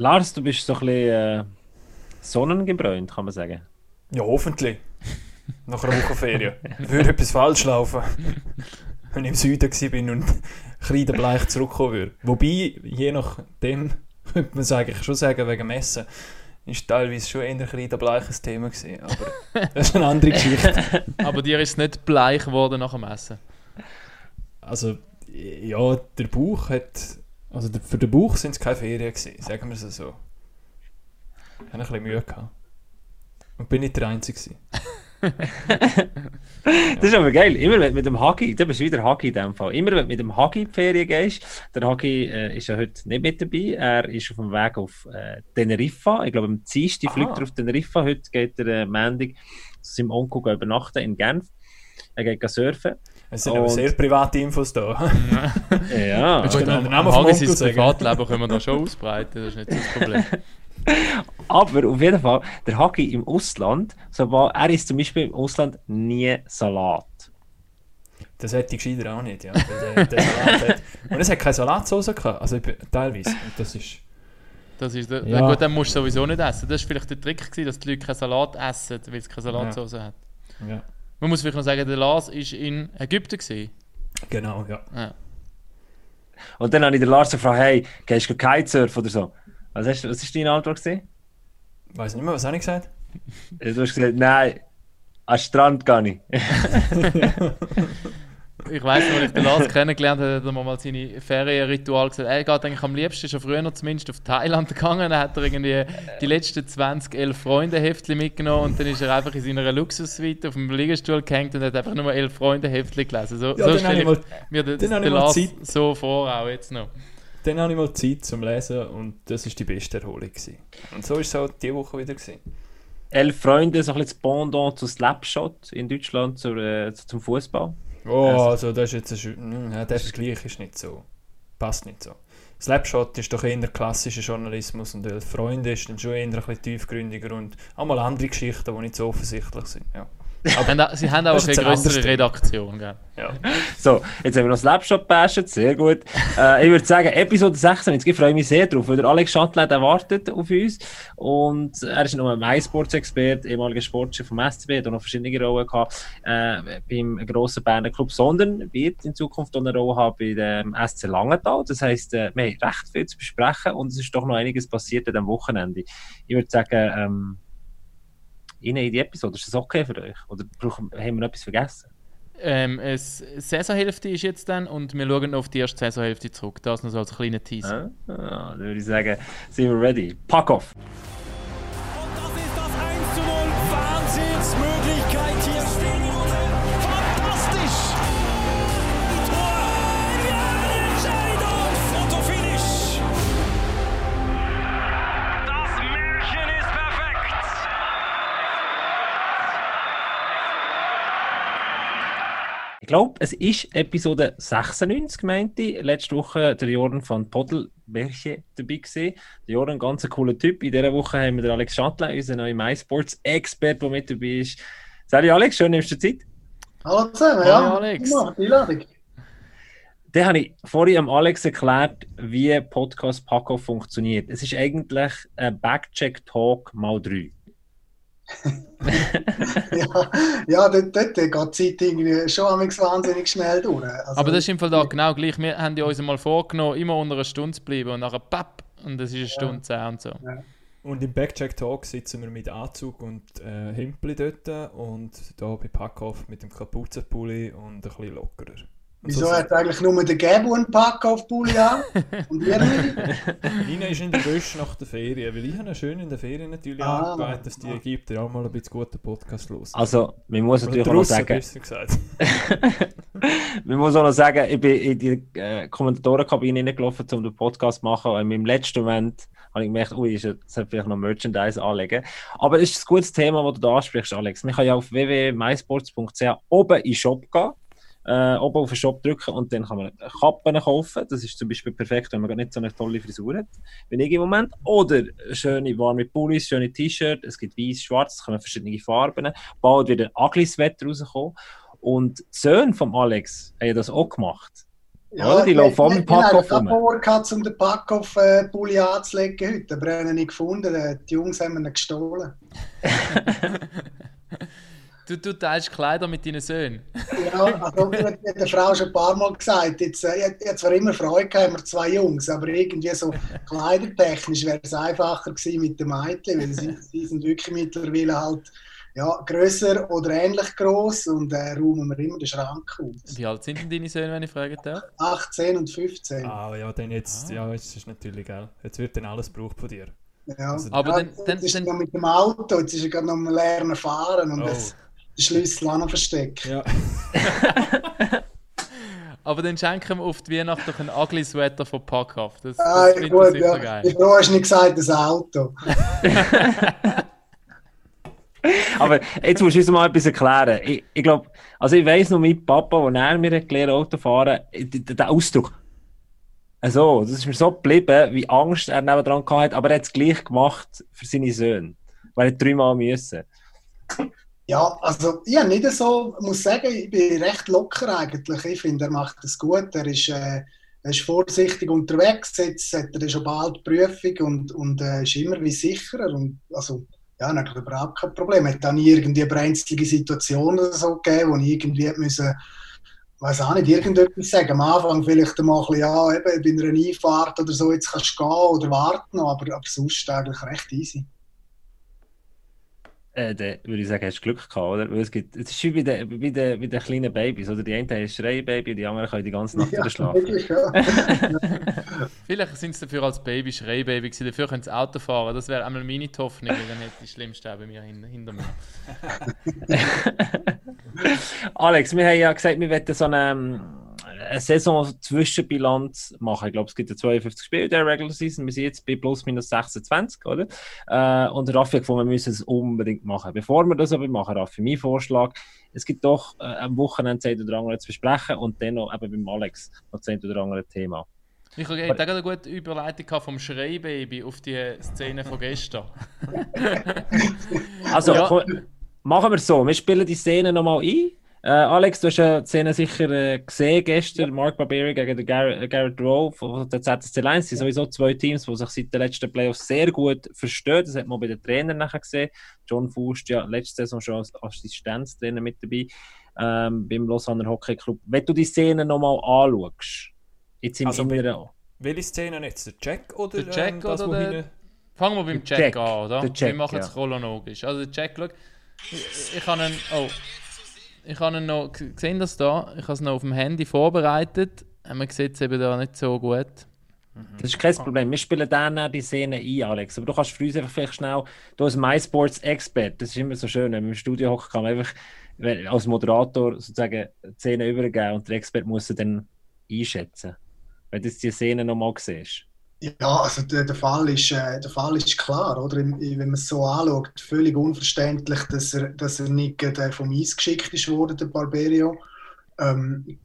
Lars, du bist so ein bisschen äh, sonnengebräunt, kann man sagen. Ja, hoffentlich. Nach einer Woche Ferien. Würde etwas falsch laufen, wenn ich im Süden war und kreidebleich zurückkommen würde. Wobei, je nachdem, könnte man sagen, ich schon sagen, wegen Messen, ist teilweise schon eher kreidebleich ein Thema gewesen. Aber das ist eine andere Geschichte. Aber dir ist es nicht bleich geworden nach dem Essen? Also, ja, der Bauch hat... Also für den Bauch sind es keine Ferien gewesen, sagen wir es so. Ich hatte ein bisschen Mühe. Gehabt. Und bin nicht der Einzige. das ist aber geil. Immer wenn du mit dem Hagi, du bist wieder Hagi in dem Fall. Immer wenn mit dem Hagi in die Ferien gehst, der Hagi äh, ist ja heute nicht mit dabei. Er ist auf dem Weg auf äh, Teneriffa. Ich glaube, am Dienstag fliegt er auf Teneriffa. Heute geht er äh, Mendig zu seinem Onkel übernachten in Genf. Er geht surfen. Es sind aber sehr private Infos da. ja. Willst du den Namen vom Onkel sagen? Privatleben können wir da schon ausbreiten, das ist nicht das Problem. Aber auf jeden Fall, der Hagi im Ausland, so war, er isst zum Beispiel im Ausland nie Salat. Das hätte ich gescheiter auch nicht, ja. Der, der hat, und es hat keine Salatsauce gehabt, also teilweise. Und das ist... Das ist der, ja. Gut, dann musst du sowieso nicht essen. Das war vielleicht der Trick, gewesen, dass die Leute keinen Salat essen, weil es keine Salatsauce ja. hat. Ja. Man muss vielleicht noch sagen, der Lars war in Ägypten. Gewesen. Genau, ja. ja. Und dann habe ich den Lars gefragt, hey, gehst du Kitesurf oder so? Was, hast, was ist deine Antwort? Gewesen? Weiß nicht mehr, was habe ich gesagt? Du hast gesagt, nein, an den Strand gar nicht. ich weiß noch, als ich den Lars kennengelernt habe, hat er mal seine Ferienritual gesagt. Er geht eigentlich am liebsten schon früher noch zumindest auf Thailand gegangen. Dann hat er irgendwie die letzten 20 11 Freunde Heftchen mitgenommen und dann ist er einfach in seiner Luxussuite auf dem Liegestuhl gehängt und hat einfach nur 11 Freunde Heftchen gelesen. So, ja, so stelle ich mal, mir den, den Lars Zeit. so vor, auch jetzt noch. Dann habe ich mal Zeit zum Lesen und das war die beste Erholung. Gewesen. Und so war es auch diese Woche wieder. Gewesen. Elf Freunde, so ein bisschen das Pendant zu Slapshot in Deutschland zur, äh, zum Fußball. Oh, also, also das ist jetzt ein, ja, der Vergleich ist nicht so. Passt nicht so. Slapshot ist doch eher klassischer Journalismus und Elf Freunde ist dann schon eher ein bisschen tiefgründiger und auch mal andere Geschichten, die nicht so offensichtlich sind. Ja. Aber sie haben auch eine größere Redaktion. Gell? Ja. So, jetzt haben wir noch das Laptop bashed, sehr gut. Äh, ich würde sagen, Episode 16, ich freue mich sehr drauf, weil der Alex Schattled erwartet auf uns. Und er ist noch ein MySports-Experte, ehemaliger Sportchef vom SCB, hat auch noch verschiedene Rollen gehabt äh, beim grossen Berner Club, sondern wird in Zukunft auch eine Rolle haben bei dem SC Langenthal. Das heisst, äh, wir haben recht viel zu besprechen und es ist doch noch einiges passiert an diesem Wochenende. Ich würde sagen, ähm, rein in die Episode. Ist das okay für euch? Oder brauchen, haben wir noch etwas vergessen? Ähm, es, Saisonhälfte ist jetzt dann und wir schauen auf die erste Saisonhälfte zurück. Das noch so als kleiner Teaser. Ah, ah, dann würde ich sagen, sind wir ready. Pack off! Glaube, es ist Episode 96, meinte ich. Letzte Woche der Jordan von Podel welche dabei gewesen. Der Jordan, ein ganz cooler Typ. In dieser Woche haben wir den Alex Schattler, unseren neuen MySports-Expert, der mit dabei ist. Salut Alex, schön, nimmst du Zeit? Hallo zusammen, ja. Hallo Alex. Einladung. Dann habe ich vorhin am Alex erklärt, wie Podcast Paco funktioniert. Es ist eigentlich ein Backcheck-Talk mal drei. Ja, ja, dort, dort geht die Zeit irgendwie schon wahnsinnig schnell durch. Also, Aber das ist im Fall da genau gleich. Wir haben ja uns mal vorgenommen, immer unter einer Stunde zu bleiben und nachher papp und das ist eine Stunde zehn und so. Ja. Und im Backcheck Talk sitzen wir mit Anzug und äh, Hempli dort und da bei Packoff mit dem Kapuzenpulli und ein bisschen lockerer. Wieso so hat eigentlich nur der Gabo einen Pack auf Pulli an? Und ihr nicht? Nina ist in der Wäsche nach der Ferien, weil ich habe schön in der Ferien natürlich ah, angearbeitet, dass die Ägypter auch mal ein bisschen guten Podcast los. Also, man muss Oder natürlich auch noch sagen... man muss auch noch sagen, ich bin in die äh, Kommentatorenkabine reingelaufen, um den Podcast zu machen und in meinem letzten Moment habe ich gemerkt, ui, ich sollte vielleicht noch Merchandise anlegen. Aber es ist ein gutes Thema, das du da ansprichst, Alex. Man kann ja auf www.mysports.ch oben in den Shop gehen äh, oben auf den Shop drücken und dann kann man Kappen kaufen. Das ist zum Beispiel perfekt, wenn man nicht so eine tolle Frisur hat, wie ich im Moment. Oder schöne warme Pullis, schöne T-Shirts. Es gibt weiß, schwarz, es kommen verschiedene Farben. Bald wieder ein ugly Wetter rauskommen. Und die Söhne von Alex haben das auch gemacht. Oder? Die laufen vom Packoff rum. Ich hatte um den Packoff äh, anzulegen heute, aber er hat ihn nicht gefunden. Die Jungs haben ihn gestohlen. Du, du teilst Kleider mit deinen Söhnen. Ja, also ich habe der Frau schon ein paar Mal gesagt, jetzt, ich ich zwar immer Freude gehabt, wir zwei Jungs, aber irgendwie so kleidertechnisch wäre es einfacher gewesen mit den Mädchen, weil sie, sie sind wirklich mittlerweile halt ja, grösser oder ähnlich groß und äh, räumen wir immer den Schrank aus. Wie alt sind denn deine Söhne, wenn ich fragen darf? 18 und 15. Ah, ja, dann jetzt, ja, jetzt ist natürlich geil. Jetzt wird dann alles gebraucht von dir. Ja. Aber ja, dann- dann- jetzt ist er dann- noch mit dem Auto, jetzt ist er gerade noch am Lernen fahren und Oh. das, Schlüssel auch noch versteckt. Ja, Aber dann schenken wir auf die Weihnacht doch einen Ugly Sweater von Packoff. Das, das Ah, finde ich gut, sicher ja. geil. Ich froh, hast du nicht gesagt, das Auto. Aber jetzt musst du uns mal etwas erklären. Ich, ich glaube, also ich weiss noch, mein Papa, als er mir hat gelernt Auto fahren, der, der Ausdruck. Also, das ist mir so geblieben, wie Angst er nebendran hatte, aber er hat es gleich gemacht für seine Söhne. Weil er dreimal müssen. Ja, also ich habe nicht so, muss sagen, ich bin recht locker eigentlich. Ich finde, er macht das gut. Er ist, äh, ist vorsichtig unterwegs. Jetzt hat er schon bald die Prüfung und, und äh, ist immer wie sicherer. Und, also, ja, er überhaupt kein Problem. Er hat dann nie irgendwie brenzlige Situation oder so gegeben, wo ich irgendwie müssen, weiß auch nicht, irgendetwas sagen. Am Anfang vielleicht mal ein bisschen, ja, eben bei einer Einfahrt oder so, jetzt kannst du gehen oder warten, aber, aber sonst eigentlich recht easy. Äh, dann würde ich sagen, hast du Glück gehabt, oder? Weil es, gibt, es ist wie bei den, bei den, bei den kleinen Babys, oder? Die einen haben ein Schreibaby, die anderen können die ganze Nacht wieder schlafen. ja. Vielleicht sind sie dafür als Baby Schreibaby gewesen, dafür können sie Auto fahren. Das wäre einmal meine Hoffnung, weil dann hätte ich das Schlimmste auch bei mir hinter, hinter mir. Alex, wir haben ja gesagt, wir wollen so eine, ähm, eine Saison-Zwischenbilanz machen. Ich glaube, es gibt ja 52 Spiele in der Regular Season. Wir sind jetzt bei plus minus 26, oder? Äh, und Raffi hat gefunden, wir müssen es unbedingt machen. Bevor wir das aber machen, Raffi, mein Vorschlag, es gibt doch äh, am Wochenende eine oder andere zu besprechen und dann noch eben beim Alex noch eine oder andere Thema. Ich hatte gerade eine gute Überleitung vom Schreibaby auf die Szene von gestern. Also, Ja. komm, machen wir es so. Wir spielen die Szene nochmal ein. Äh, Alex, du hast ja die Szene sicher äh, gesehen gestern. Mark Barberi gegen den Gar äh, Garrett Rowe von der ZSC Lions. Das sind sowieso zwei Teams, die sich seit den letzten Playoffs sehr gut verstehen. Das hat man bei den Trainern nachher gesehen. John Faust, ja, letzte Saison schon als Assistenztrainer mit dabei ähm, beim Lausanne Hockey Club. Wenn du die Szene nochmal anschaust, jetzt im Also, Inneren. welche Szene jetzt? Der Jack oder Der Jack ähm, das, oder der- hinten- Fangen wir beim Jack, Jack. an, oder? Der Jack, Wir machen es ja. chronologisch. Also der Jack, schau, ich, ich habe ihn, oh, ich habe noch, g- sehen das da? Ich habe es noch auf dem Handy vorbereitet. Äh, Man sieht es eben da nicht so gut. Das ist kein Problem. Wir spielen dann die Szene ein, Alex. Aber du kannst für uns einfach vielleicht schnell, du als MySports-Expert, das ist immer so schön, wenn man im Studio hocken kann, man einfach als Moderator sozusagen die Szene übergeben und der Expert muss sie dann einschätzen. Wenn du jetzt die Szene nochmal siehst. Ja, also der, der, Fall ist, äh, der Fall ist klar, oder? Wenn man es so anschaut, völlig unverständlich, dass er, dass er nicht gerade vom Eis geschickt ist worden, der Barberio. Ähm,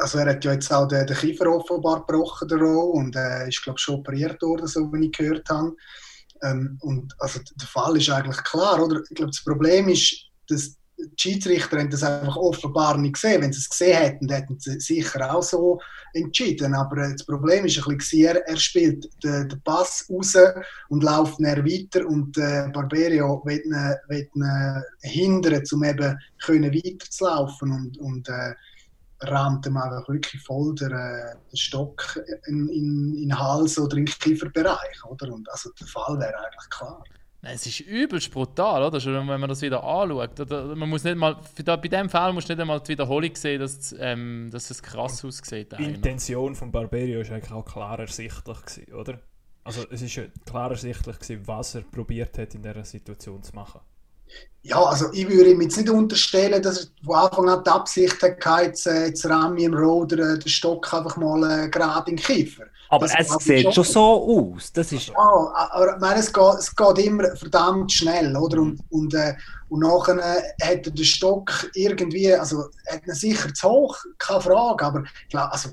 also er hat ja jetzt auch den, den Kiefer offenbar gebrochen, der Rowe, und äh, ist, glaube ich, schon operiert worden, so wie ich gehört habe. Ähm, und also der Fall ist eigentlich klar, oder? Ich glaube, das Problem ist, dass die Schiedsrichter haben das einfach offenbar nicht gesehen. Wenn sie es gesehen hätten, hätten sie sicher auch so entschieden. Aber äh, das Problem ist ein bisschen, er, er spielt den, den Pass raus und läuft dann weiter und äh, Barberio will ihn, will ihn hindern, um eben können weiterzulaufen und, und äh, rammt ihm einfach wirklich voll den, äh, den Stock in, in, in den Hals oder in den Kieferbereich. Oder? Und also der Fall wäre eigentlich klar. Nein, Es ist übelst brutal, oder? Schon wenn man das wieder anschaut. Oder man muss nicht mal, da, bei dem Fall musst du nicht einmal die Wiederholung sehen, dass, ähm, dass es krass aussieht. Die. Intention von Barberio war eigentlich auch klar ersichtlich, gewesen, oder? Also es ist ja klar ersichtlich, gewesen, was er probiert hat, in dieser Situation zu machen. Ja, also ich würde ihm jetzt nicht unterstellen, dass er von Anfang an die Absicht hatte, jetzt, äh, jetzt Rami im Roder äh, den Stock einfach mal äh, gerade in den Kiefer. Aber Das es sieht schon. schon so aus. Das ist, Ja, aber ich meine, es geht, es geht immer verdammt schnell, oder? Und, und, äh, und nachher äh, hat er den Stock irgendwie, also hat ihn sicher zu hoch, keine Frage, aber ich glaube, also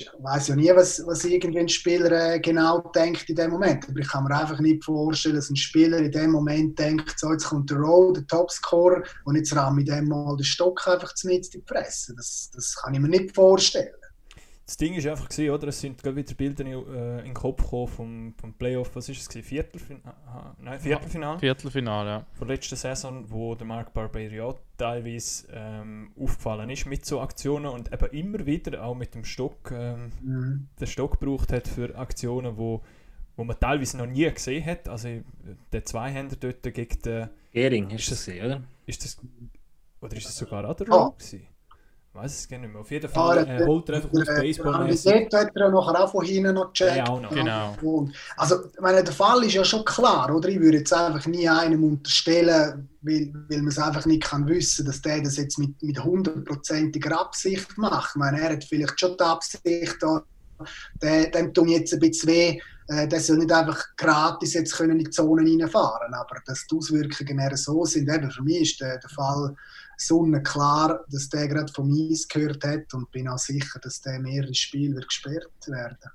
ich weiß ja nie, was, was irgendwie ein Spieler äh, genau denkt in dem Moment. Aber ich kann mir einfach nicht vorstellen, dass ein Spieler in dem Moment denkt, so jetzt kommt der Rowe, der Topscorer, und jetzt ramme ich dem mal den Stock einfach zu in die Fresse. Das, das kann ich mir nicht vorstellen. das Ding ist einfach gewesen, oder? Es sind gerade wieder Bilder in, äh, in den Kopf gekommen vom, vom Playoff, was ist es gewesen? Viertelfinale? Nein, Viertelfinale? Viertelfinale, ja. Von letzter Saison, wo der Mark Barberio teilweise ähm, aufgefallen ist mit so Aktionen und eben immer wieder auch mit dem Stock, ähm, Mhm. den Stock gebraucht hat für Aktionen, wo, wo man teilweise noch nie gesehen hat. Also der Zweihänder dort gegen den, Gering ist das, gewesen, oder? ist das, oder ist das sogar auch der Ah. Roll gewesen? Weiß es gar nicht mehr. Auf jeden Ah, Fall der- äh, holt er einfach aus Der- baseball der Dort hat er nachher auch von hinten noch gecheckt. Ja, auch noch. Genau. Und, also, ich meine, der Fall ist ja schon klar, oder? Ich würde jetzt einfach nie einem unterstellen, weil, weil man es einfach nicht kann wissen, dass der das jetzt mit, mit hundertprozentiger Absicht macht. Ich meine, er hat vielleicht schon die Absicht, da, der, dem tun jetzt ein bisschen weh, äh, der soll nicht einfach gratis jetzt können in die Zone reinfahren aber dass die Auswirkungen eher so sind, eben für mich ist der, der Fall sonnenklar, dass der gerade vom Eis gehört hat und bin auch sicher, dass der mehrere Spiele gesperrt werden.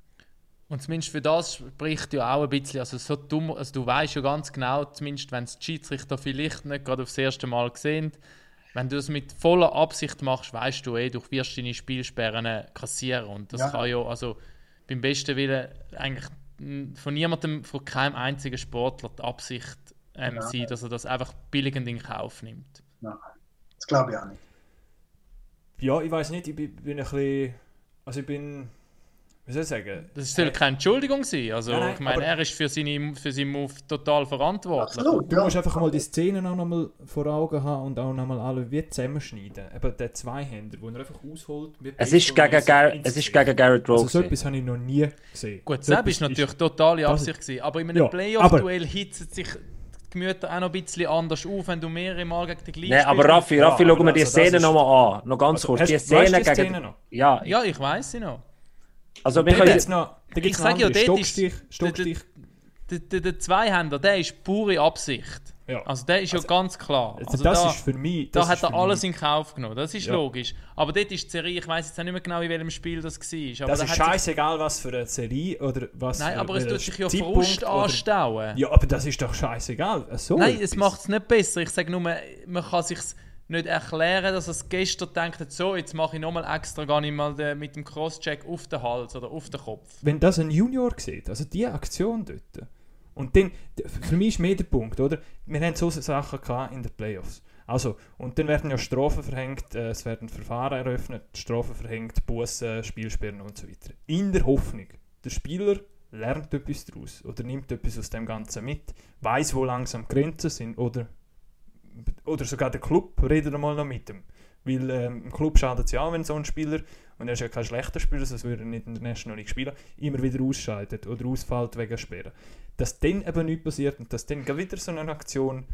Und zumindest für das spricht ja auch ein bisschen, also so dumm, also du weißt ja ganz genau, zumindest wenn es die Schiedsrichter vielleicht nicht gerade aufs erste Mal sehen, wenn du es mit voller Absicht machst, weißt du eh, du wirst deine Spielsperren kassieren. Und das Ja. kann ja, also beim besten Willen eigentlich von niemandem, von keinem einzigen Sportler die Absicht ähm, Ja. sein, dass er das einfach billigend in Kauf nimmt. Das glaube ich auch nicht. Ja, ich weiß nicht, ich bin, bin ein bisschen. Also ich bin. Wie soll ich sagen? Das soll keine Entschuldigung sein. Also, Nein, nein, ich meine, er ist für, seine, für seinen Move total verantwortlich. Absolut. Du ja. musst einfach mal die Szenen auch nochmal vor Augen haben und auch nochmal alle wie zusammenschneiden. Eben der Zweihänder, wo er einfach ausholt. Es ist gegen, Gar es ist gegen Garrett Rowe. Also so etwas habe ich noch nie gesehen. Gut, so das ist natürlich totale Absicht gewesen. Aber in einem Ja, Playoff-Duell hitzen sich die Gemüter auch noch ein bisschen anders auf, wenn du mehrere Mal gegen den gleichen Nein, aber. Raffi, Ja, Raffi, aber schauen wir die also das Szene nochmal an. Noch ganz Also, kurz. hast- Die weißt du Szene die gegen. Szene noch? Ja, Ja, ich weiß sie noch. also wir Da es noch, da gibt's Ich noch sag ja, dort Stockstich. Der, der, der Zweihänder, der ist pure Absicht. Ja. Also der ist ja ganz klar. Also Also das da, ist für mich. da das hat er alles mich- in Kauf genommen. Das ist Ja. logisch. Aber dort ist die Serie, ich weiß jetzt nicht mehr genau, in welchem Spiel das war. Aber Das da ist scheißegal, was für eine Serie oder was Nein, für aber es tut sich ja Frust anstauen. Ja, aber das ist doch scheißegal. So Nein, es etwas. macht es nicht besser. Ich sage nur, man kann sich nicht erklären, dass es gestern denkt, so, jetzt mache ich nochmal extra, gar nicht mal den, mit dem Crosscheck auf den Hals oder auf den Kopf. wenn das ein Junior sieht, also die Aktion dort, und dann, für mich ist mehr der Punkt, oder? Wir haben so Sachen in den Playoffs. Also, und dann werden ja Strafen verhängt, äh, es werden Verfahren eröffnet, Strafen verhängt, Bussen, Spielsperren und so weiter. In der Hoffnung, der Spieler lernt etwas daraus oder nimmt etwas aus dem Ganzen mit, weiß, wo langsam Grenzen sind oder, oder sogar der Club redet einmal noch mit ihm. Weil ähm, im Club schadet es ja auch, wenn so ein Spieler, und er ist ja kein schlechter Spieler, sonst würde er nicht in der National League spielen, immer wieder ausscheidet oder ausfällt wegen Sperren. Dass dann eben nichts passiert und dass dann wieder so eine Aktion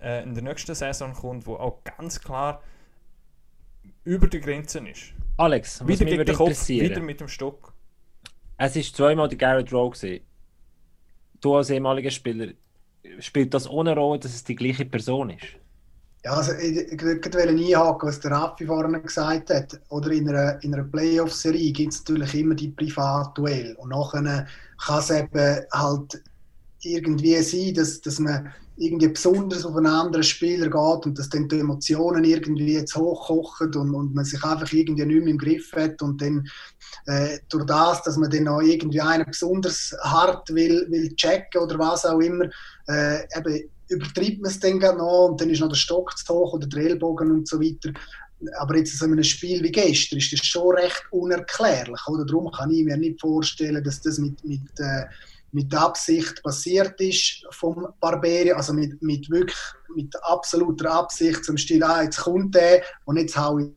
äh, in der nächsten Saison kommt, wo auch ganz klar über die Grenzen ist. Alex, Wieder mich gegen würde den Kopf, wieder mit dem Stock. Es ist zweimal der Garrett Rowe gewesen. Du als ehemaliger Spieler, spielt das ohne Rolle, dass es die gleiche Person ist? Ja, also ich, ich wollte einhaken, was der Raffi vorhin gesagt hat. Oder in einer, in einer Playoff-Serie gibt es natürlich immer die Privatduell. Und nachher kann es eben halt irgendwie sein, dass, dass man irgendwie besonders auf einen anderen Spieler geht und dass dann die Emotionen irgendwie jetzt hochkochen und, und man sich einfach irgendwie nicht mehr im Griff hat und dann äh, durch das, dass man dann noch irgendwie einen besonders hart will, will checken oder was auch immer, äh, eben übertreibt man es dann noch und dann ist noch der Stock zu hoch oder der Ellbogen und so weiter. Aber jetzt in so einem Spiel wie gestern ist das schon recht unerklärlich. Oder? Darum kann ich mir nicht vorstellen, dass das mit, mit, äh, mit Absicht passiert ist vom Barbarian, also mit, mit wirklich mit absoluter Absicht zum Stil, ah, jetzt kommt der und jetzt hau ich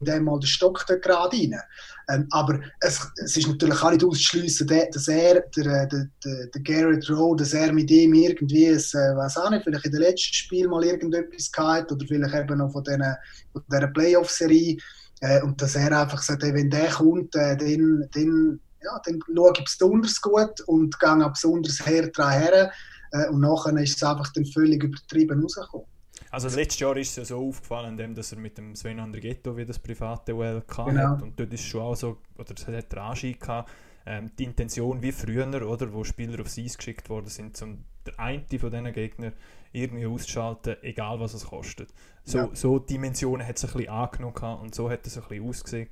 dem mal den Stock da gerade rein. Ähm, aber es, es ist natürlich auch nicht auszuschliessen, dass er, der, der, der, der Garrett Rowe, dass er mit ihm irgendwie, ein, äh, weiß auch nicht, vielleicht in dem letzten Spiel mal irgendetwas gehabt oder vielleicht eben noch von, diesen, von dieser Playoff-Serie äh, und dass er einfach sagt, hey, wenn der kommt, äh, dann, dann, ja, dann schaue ich besonders gut und gehe auch besonders her dran her äh, und nachher ist es einfach dann völlig übertrieben rausgekommen. Also letztes Jahr ist es ja so aufgefallen, indem dass er mit dem Sven Andrighetto wie das private gehabt Genau. hat. Und dort ist schon auch so, oder es hat der Anschein gehabt, ähm, die Intention wie früher, oder, wo Spieler aufs Eis geschickt worden sind, um der eine von diesen Gegnern irgendwie auszuschalten, egal was es kostet. So, Ja. so Dimensionen hat es ein bisschen angenommen und so hat es ein bisschen ausgesehen.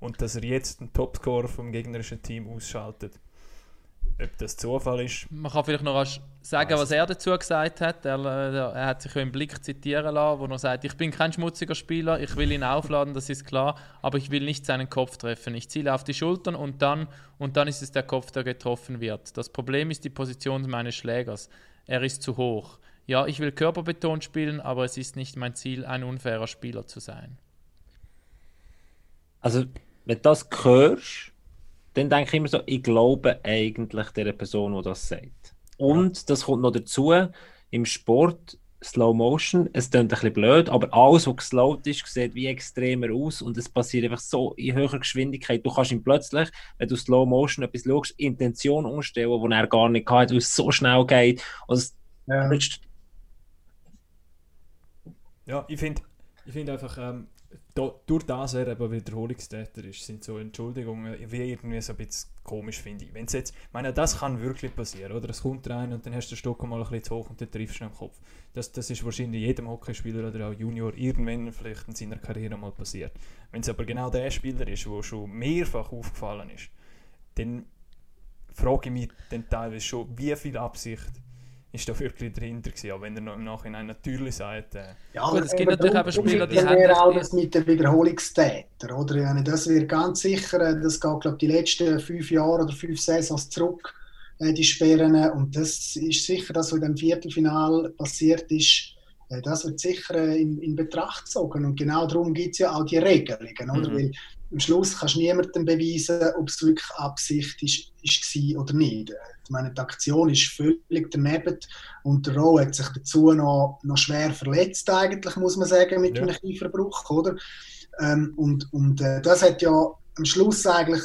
Und dass er jetzt den Topscorer vom gegnerischen Team ausschaltet. Ob das Zufall ist? Man kann vielleicht noch sagen, was er dazu gesagt hat. Er, äh, er hat sich im Blick zitieren lassen, wo er sagt, ich bin kein schmutziger Spieler, ich will ihn aufladen, das ist klar, aber ich will nicht seinen Kopf treffen. Ich ziele auf die Schultern und dann, und dann ist es der Kopf, der getroffen wird. Das Problem ist die Position meines Schlägers. Er ist zu hoch. Ja, ich will körperbetont spielen, aber es ist nicht mein Ziel, ein unfairer Spieler zu sein. Also, wenn du das hörst, dann denke ich immer so, ich glaube eigentlich der Person, die das sagt. Und ja. das kommt noch dazu, im Sport Slow Motion, es klingt ein bisschen blöd, aber alles, was geslowt ist, sieht wie extremer aus und es passiert einfach so in höherer Geschwindigkeit. Du kannst ihm plötzlich, wenn du Slow Motion etwas schaust, Intention umstellen, die er gar nicht hat, weil es so schnell geht. Und es ja. ja, ich finde ich find einfach, ähm, durch das er eben Wiederholungstäter ist, sind so Entschuldigungen wie irgendwie so ein bisschen komisch, finde ich. Wenn's jetzt, meine, das kann wirklich passieren, oder? Es kommt rein und dann hast du den Stock mal ein bisschen zu hoch und dann triffst du ihn am Kopf. Das, das ist wahrscheinlich jedem Hockeyspieler oder auch Junior irgendwann vielleicht in seiner Karriere mal passiert. Wenn es aber genau der Spieler ist, der schon mehrfach aufgefallen ist, dann frage ich mich dann teilweise schon, wie viel Absicht ist da wirklich dahinter gewesen, auch wenn er noch im Nachhinein natürlich sagt. Äh, ja, aber es gibt natürlich eben Spieler, die haben... Das auch das mit den Wiederholungstäter, oder? Ja, das wird ganz sicher, äh, das geht, glaube die letzten fünf Jahre oder fünf Saisons zurück, äh, die Sperren, und das ist sicher, dass was in dem Viertelfinal passiert ist, äh, das wird sicher äh, in, in, Betracht gezogen. Und genau darum gibt es ja auch die Regelungen, oder? Mhm. Weil am Schluss kannst du niemandem beweisen, ob es wirklich Absicht ist, ist oder nicht. Ich meine, die Aktion ist völlig daneben und der Rowe hat sich dazu noch, noch schwer verletzt, eigentlich, muss man sagen, mit ja. einem Kieferbruch, oder? Ähm, und und äh, das hat ja am Schluss eigentlich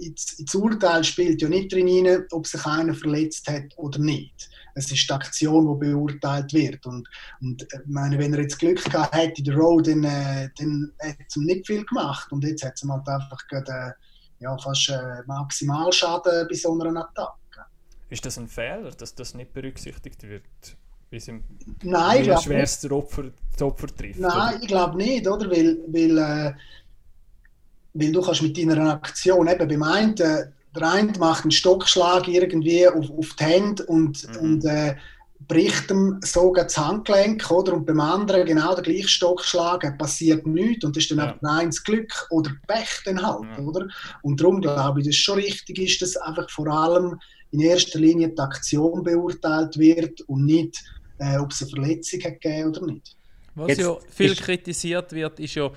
ins, ins Urteil spielt ja nicht drin, ob sich einer verletzt hat oder nicht es ist die Aktion, die beurteilt wird. Und, und äh, meine, wenn er jetzt Glück gehabt hätte, der Road, dann, äh, dann hat es nicht viel gemacht. Und jetzt hat es halt einfach gerade, äh, ja, fast äh, Maximalschaden bei so einer Attacke. Ist das ein Fehler, dass das nicht berücksichtigt wird? Es im Nein, schwerste Opfer, das Opfer trifft? Nein, oder? ich glaube nicht, oder? Weil, weil, äh, weil du kannst mit deiner Aktion eben beim einen der eine macht einen Stockschlag irgendwie auf, auf die Hände und, mhm. und äh, bricht ihm so das Handgelenk, oder? Und beim anderen genau der gleiche Stockschlag, passiert nichts und das ist dann ja. einfach eins Glück oder Pech dann halt, ja. oder? Und darum glaube ich, dass es schon richtig ist, dass einfach vor allem in erster Linie die Aktion beurteilt wird und nicht, äh, ob es eine Verletzung hat gegeben oder nicht. Was Jetzt ja viel kritisiert wird, ist ja,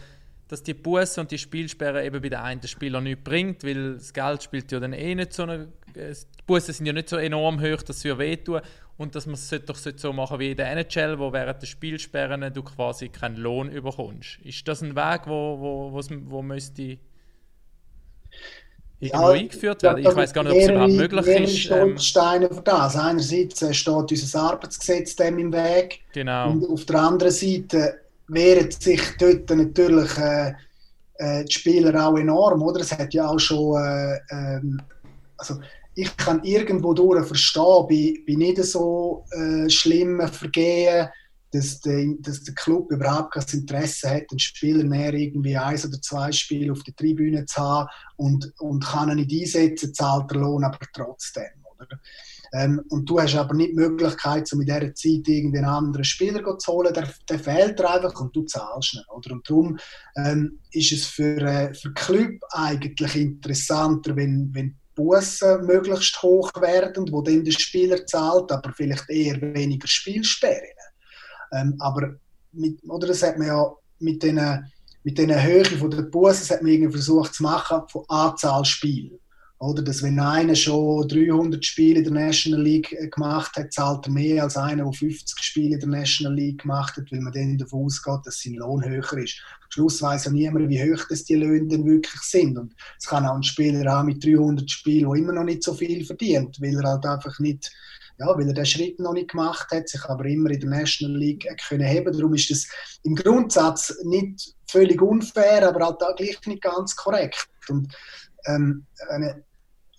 dass die Busse und die Spielsperre eben bei den einen Spieler nichts bringt, weil das Geld spielt ja dann eh nicht so eine. Die Busse sind ja nicht so enorm hoch, dass sie wehtun. Und dass man es doch so machen wie in der NHL, wo während der Spielsperren du quasi keinen Lohn überkommst. Ist das ein Weg, wo, wo, wo müsste irgendwo ja, eingeführt werden? Ich weiß gar nicht, ob es überhaupt möglich ist. Stolpersteine ähm, für das. Einerseits äh, steht unser Arbeitsgesetz dem im Weg. Genau. Und auf der anderen Seite wehren sich dort natürlich äh, äh, die Spieler auch enorm, oder? Es hat ja auch schon, äh, ähm, also ich kann irgendwo durch verstehen, bei, bei nicht so äh, schlimmen Vergehen, dass, de, dass der Club überhaupt kein Interesse hat, den Spieler mehr irgendwie eins oder zwei Spiele auf der Tribüne zu haben und, und kann ihn nicht einsetzen, zahlt der Lohn aber trotzdem, oder? Ähm, und du hast aber nicht die Möglichkeit, um in dieser Zeit irgendeinen anderen Spieler zu holen, der, der fehlt dir einfach und du zahlst ihn. Oder? Und darum ähm, ist es für, äh, für Club eigentlich interessanter, wenn, wenn Bussen möglichst hoch werden, wo dann der Spieler zahlt, aber vielleicht eher weniger Spielsperren. Ähm, aber mit, oder das hat man ja mit den mit den Höhe von der Bussen hat man irgendwie versucht zu machen von Anzahl Spielen. Oder dass wenn einer schon 300 Spiele in der National League äh, gemacht hat, zahlt er mehr als einer, der 50 Spiele in der National League gemacht hat, weil man dann davon ausgeht, dass sein Lohn höher ist. Am Schluss weiß ja niemand, wie hoch das die Löhne denn wirklich sind. Und es kann auch ein Spieler haben mit 300 Spielen, der immer noch nicht so viel verdient, weil er halt einfach nicht, ja, weil er den Schritt noch nicht gemacht hat, sich aber immer in der National League können heben. Darum ist das im Grundsatz nicht völlig unfair, aber halt auch gleich nicht ganz korrekt. Und ähm, eine,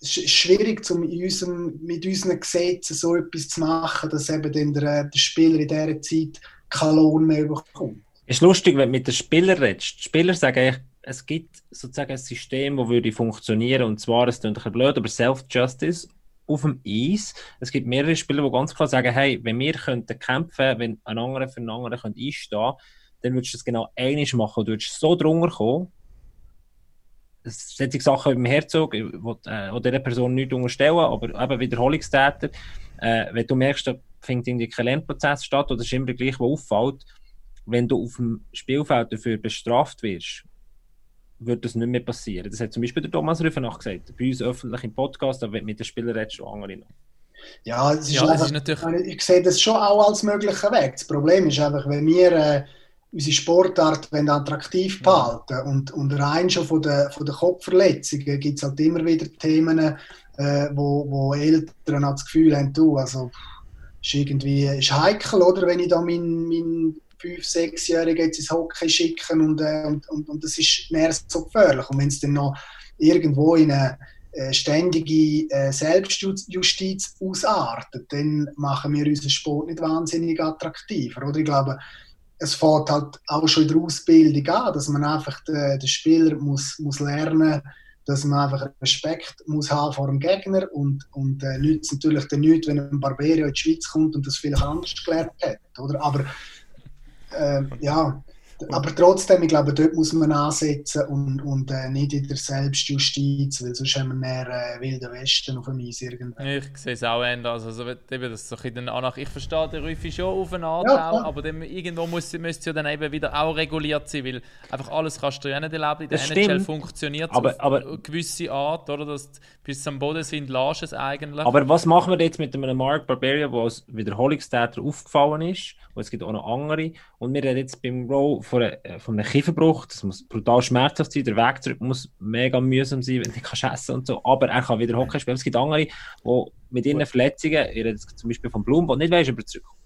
schwierig, zum unserem, mit unseren Gesetzen so etwas zu machen, dass eben dann der, der Spieler in dieser Zeit keinen Lohn mehr bekommt. Es ist lustig, wenn du mit den Spielern redest. Die Spieler sagen, es gibt sozusagen ein System, das würde funktionieren und zwar, es klingt ein bisschen blöd, aber Self-Justice auf dem Eis. Es gibt mehrere Spieler, die ganz klar sagen, hey, wenn wir könnten kämpfen, wenn ein anderer für einen anderen könnte einstehen, dann würdest du das genau einig machen. Du würdest so drunter kommen, solche Sachen im Herzog, die äh, dieser Person nicht unterstellen, aber eben Wiederholungstäter, äh, wenn du merkst, da findet irgendwie kein Lernprozess statt oder es ist immer gleich, was auffällt, wenn du auf dem Spielfeld dafür bestraft wirst, wird das nicht mehr passieren. Das hat zum Beispiel der Thomas Rüfenach gesagt, bei uns öffentlich im Podcast, aber mit den Spielern redest du andere noch. Ja, es ist, ja, einfach, ist natürlich... ich sehe das schon auch als möglichen Weg. Das Problem ist einfach, wenn wir äh, unsere Sportart wenn attraktiv behalten und, und rein schon von den von der Kopfverletzungen gibt es halt immer wieder Themen, äh, wo, wo Eltern das Gefühl haben, du, also ist irgendwie ist heikel, oder, wenn ich da meinen mein 5-, 6-Jährigen jetzt ins Hockey schicken und, äh, und, und, und, das ist näher so gefährlich. Und wenn es dann noch irgendwo in eine äh, ständige äh, Selbstjustiz ausartet, dann machen wir unseren Sport nicht wahnsinnig attraktiver. Oder ich glaube, es fängt halt auch schon in der Ausbildung an, dass man einfach den, den Spieler muss, muss lernen dass man einfach Respekt muss haben vor dem Gegner und, und äh, nützt natürlich dann nichts, wenn ein Barberio in die Schweiz kommt und das vielleicht anders gelernt hat. Oder? Aber äh, ja, aber trotzdem, ich glaube, dort muss man ansetzen und, und äh, nicht in der Selbstjustiz, weil sonst haben wir mehr äh, Wilde Westen auf dem Eis irgendwann. Ich sehe es auch anders. Also, eben, das so Anach ich verstehe den Rüffi schon auf eine Art, ja, auch, aber dann, irgendwo muss, müsste es ja dann eben wieder auch reguliert sein, weil einfach alles kannst du ja nicht erlauben. In der das NHL stimmt. funktioniert aber, auf aber, eine gewisse Art, oder? Dass bis am Boden sind, lässt es eigentlich. Aber was machen wir jetzt mit einem Mark Barberia, der als Wiederholungstäter aufgefallen ist, und es gibt auch noch andere, und wir reden jetzt beim Row von, einer, äh, von einem Kieferbruch, das muss brutal schmerzhaft sein, der Weg zurück muss mega mühsam sein, wenn du nicht essen und so, aber er kann wieder Hockey spielen. Es gibt andere, die mit ihren Verletzungen, zum Beispiel vom Blum, nicht weißt, ob er zurückkommt.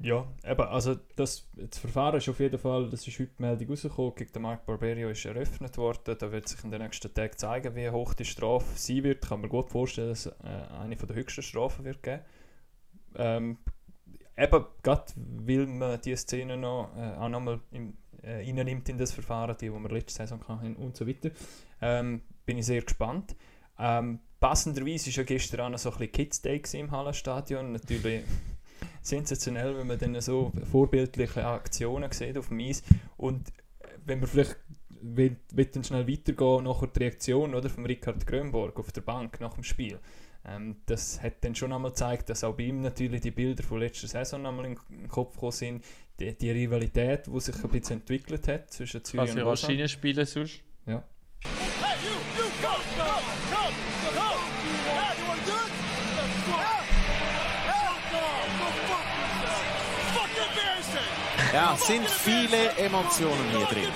Ja, eben, also das, das Verfahren ist auf jeden Fall, das ist heute die Meldung rausgekommen, gegen den Marc Barberio ist eröffnet worden, da wird sich in den nächsten Tagen zeigen, wie hoch die Strafe sein wird. Kann mir gut vorstellen, dass es äh, eine der höchsten Strafen wird geben. Ähm, eben, gerade weil man diese Szene noch äh, auch nochmal äh, in das Verfahren, die, die wir letzte Saison hatten und so weiter, ähm, bin ich sehr gespannt. Ähm, passenderweise war ja gestern auch noch so ein bisschen Kids Day im Hallenstadion. Natürlich sensationell, wenn man dann so vorbildliche Aktionen sieht auf dem Eis. Und wenn man vielleicht will, will dann schnell weitergehen, nachher die Reaktion oder, von Richard Grönborg auf der Bank nach dem Spiel. Ähm, das hat dann schon einmal gezeigt, dass auch bei ihm natürlich die Bilder von letzter Saison einmal in den Kopf gekommen sind. Die, die Rivalität, die sich ein bisschen entwickelt hat zwischen Zürich und Lausanne. Maschinen spielen sonst? Ja. Ja, sind viele Emotionen hier drin.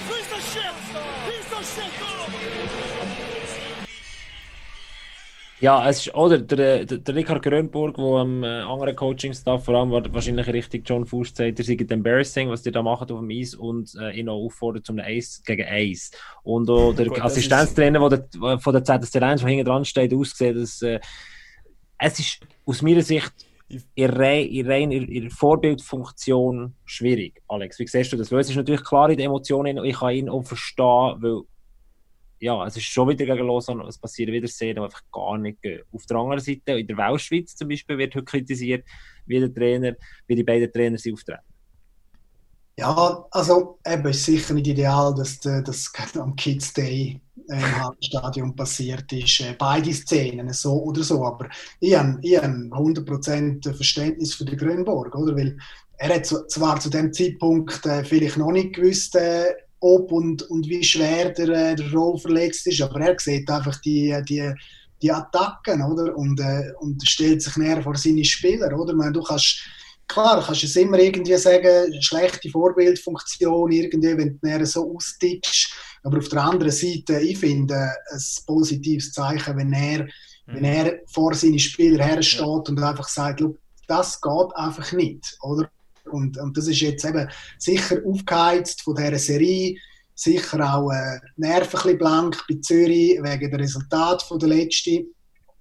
Ja, es ist, oder der, der, der Richard Grönburg, der am äh, anderen Coaching-Staff, vor allem wahrscheinlich richtig John Fuß sagt, er sei embarrassing, was die da machen auf dem Eis und äh, ihn auch auffordert zum Eis gegen Eis. Und auch der Gut, Assistenztrainer, der von der ZSC1, der hinten dran steht, aussieht, dass äh, es ist aus meiner Sicht in rein Vorbildfunktion schwierig. Alex, wie siehst du das? Weil es ist natürlich klar in den Emotionen, ich kann ihn auch verstehen, weil ja, es ist schon wieder gegen Lausanne, es passieren wieder Szenen, die einfach gar nicht gehen. Auf der anderen Seite, in der Weltschweiz zum Beispiel, wird heute kritisiert, wie der Trainer, wie die beiden Trainer sie auftreten. Ja, also eben ist sicher nicht ideal, dass das am Kids Day äh, im Stadion passiert ist. Äh, beide Szenen, so oder so. Aber ich habe, ich habe 100% Verständnis für den Grünborg, oder? Weil er hat zwar zu dem Zeitpunkt äh, vielleicht noch nicht gewusst, äh, ob und, und wie schwer der, äh, der Roll verletzt ist. Aber er sieht einfach die, die, die Attacken oder? Und, äh, und stellt sich näher vor seine Spieler. Oder? meine, du kannst, klar, kannst es immer irgendwie sagen, schlechte Vorbildfunktion, irgendwie, wenn du näher so austickst. Aber auf der anderen Seite, ich finde ein positives Zeichen, wenn er, mhm. wenn er vor seine Spieler hersteht und einfach sagt, das geht einfach nicht. Oder? Und, und das ist jetzt eben sicher aufgeheizt von dieser Serie, sicher auch äh, Nerven blank bei Zürich wegen der Resultat von der letzten.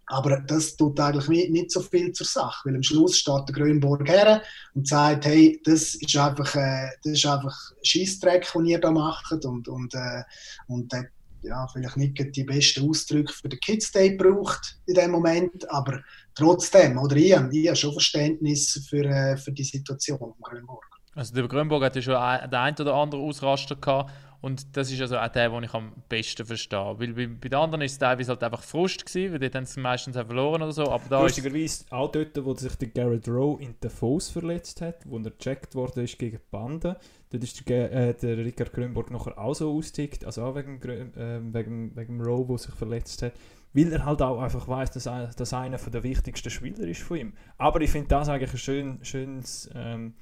Aber das tut eigentlich nicht, nicht so viel zur Sache, weil am Schluss steht der Grünburg her und sagt, hey, das ist einfach, äh, das ist einfach Scheissdreck, den ihr da macht und, und, äh, und äh, ja, vielleicht nicht die besten Ausdrücke für den Kids Day braucht in dem Moment, aber trotzdem, oder ich, ich habe schon Verständnis für, äh, für die Situation im Grünburg. Also der Grünburg hatte schon ein, den einen oder anderen Ausraster gehabt und das ist also auch der, den ich am besten verstehe. Weil bei, bei den anderen ist es teilweise halt einfach Frust gewesen, weil die dann meistens auch verloren oder so. Aber da Lustigerweise auch dort, wo sich der Garrett Rowe in den Fuß verletzt hat, wo er gecheckt worden ist gegen die Bande. Dort ist der, äh, der Richard Grünburg nachher auch so austickt, also auch wegen, äh, wegen, wegen Rowe, der sich verletzt hat. Weil er halt auch einfach weiß, dass er dass einer der wichtigsten Spieler ist von ihm. Aber ich finde das eigentlich ein schön, schönes, ähm,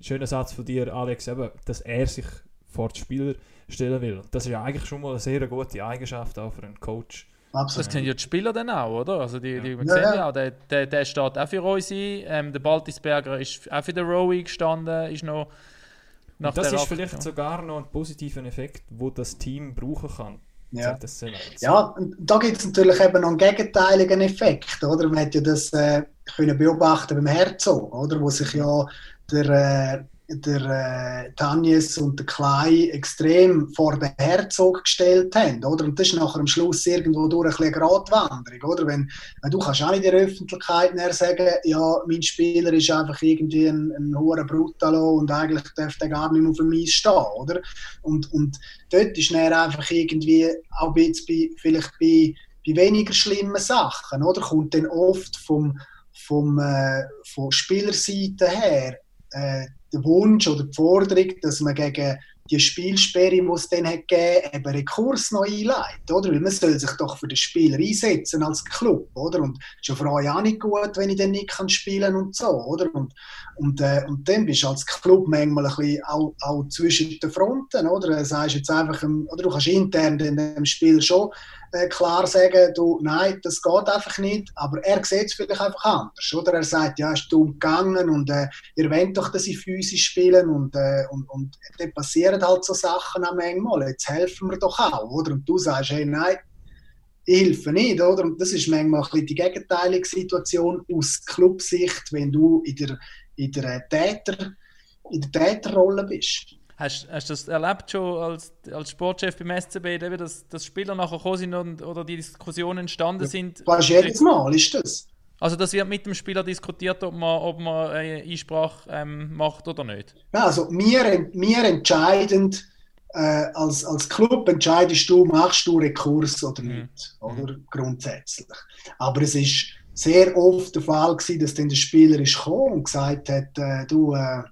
schöner Satz von dir, Alex, eben, dass er sich vor die Spieler stellen will. Das ist ja eigentlich schon mal eine sehr gute Eigenschaft auch für einen Coach. Absolut. Das kennen ja die Spieler dann auch, oder? Also die, die, ja. sehen ja, ja der, der, der steht auch für uns ein. Ähm, der Baltisberger ist auch für den Rowie gestanden, ist noch nach Das ist vielleicht ja. sogar noch ein positiver Effekt, wo das Team brauchen kann. Ja, ja und da gibt es natürlich eben noch einen gegenteiligen Effekt, oder? Man hat ja das äh, können beobachten beim Herzog, oder? Wo sich ja der... Äh, der äh, Tanjes und der Klei extrem vor den Herzog gestellt haben, oder? Und das ist nachher am Schluss irgendwo durch ein bisschen Gratwanderung, oder? Wenn, wenn du kannst auch in der Öffentlichkeit sagen, ja, mein Spieler ist einfach irgendwie ein, ein hoher Brutalo und eigentlich darf der gar nicht mehr auf dem stehen, oder? Und, und dort ist dann einfach irgendwie auch ein bei, vielleicht bei, bei weniger schlimmen Sachen, oder? Kommt dann oft vom, vom, äh, von Spielerseite her äh, der Wunsch oder die Forderung, dass man gegen die Spielsperre, die es dann hat gegeben, eben Rekurs noch einleitet, oder? Weil man soll sich doch für den Spieler einsetzen als Club, oder? Und es ist ja für euch auch nicht gut, wenn ich dann nicht kann spielen und so, oder? Und, und, äh, und dann bist du als Club manchmal ein bisschen auch, auch zwischen den Fronten, oder? Du sagst jetzt einfach, oder du kannst intern dem Spiel schon äh, klar sagen, du, nein, das geht einfach nicht, aber er sieht es vielleicht einfach anders, oder? Er sagt, ja, ist dumm gegangen und äh, ihr wollt doch, dass ich physisch spielen und, äh, und, und dann passieren halt so Sachen auch manchmal, jetzt helfen wir doch auch, oder? Und du sagst, hey, nein, ich helfe nicht, oder? Und das ist manchmal ein bisschen die gegenteilige Situation aus Clubsicht, wenn du in der, in der Täter, in der Täterrolle bist. Hast, du das erlebt schon als, als Sportchef beim SCB, dass, dass Spieler nachher gekommen sind und, oder die Diskussionen entstanden sind? Was jedes Mal ist das? Also das wird mit dem Spieler diskutiert, ob man, ob man eine Einsprache ähm, macht oder nicht? Ja, also wir, wir entscheiden, äh, als, als Club entscheidest du, machst du Rekurs oder mhm. nicht, mhm. oder grundsätzlich. Aber es ist sehr oft der Fall gewesen, dass dann der Spieler ist gekommen und gesagt hat, äh, du, äh,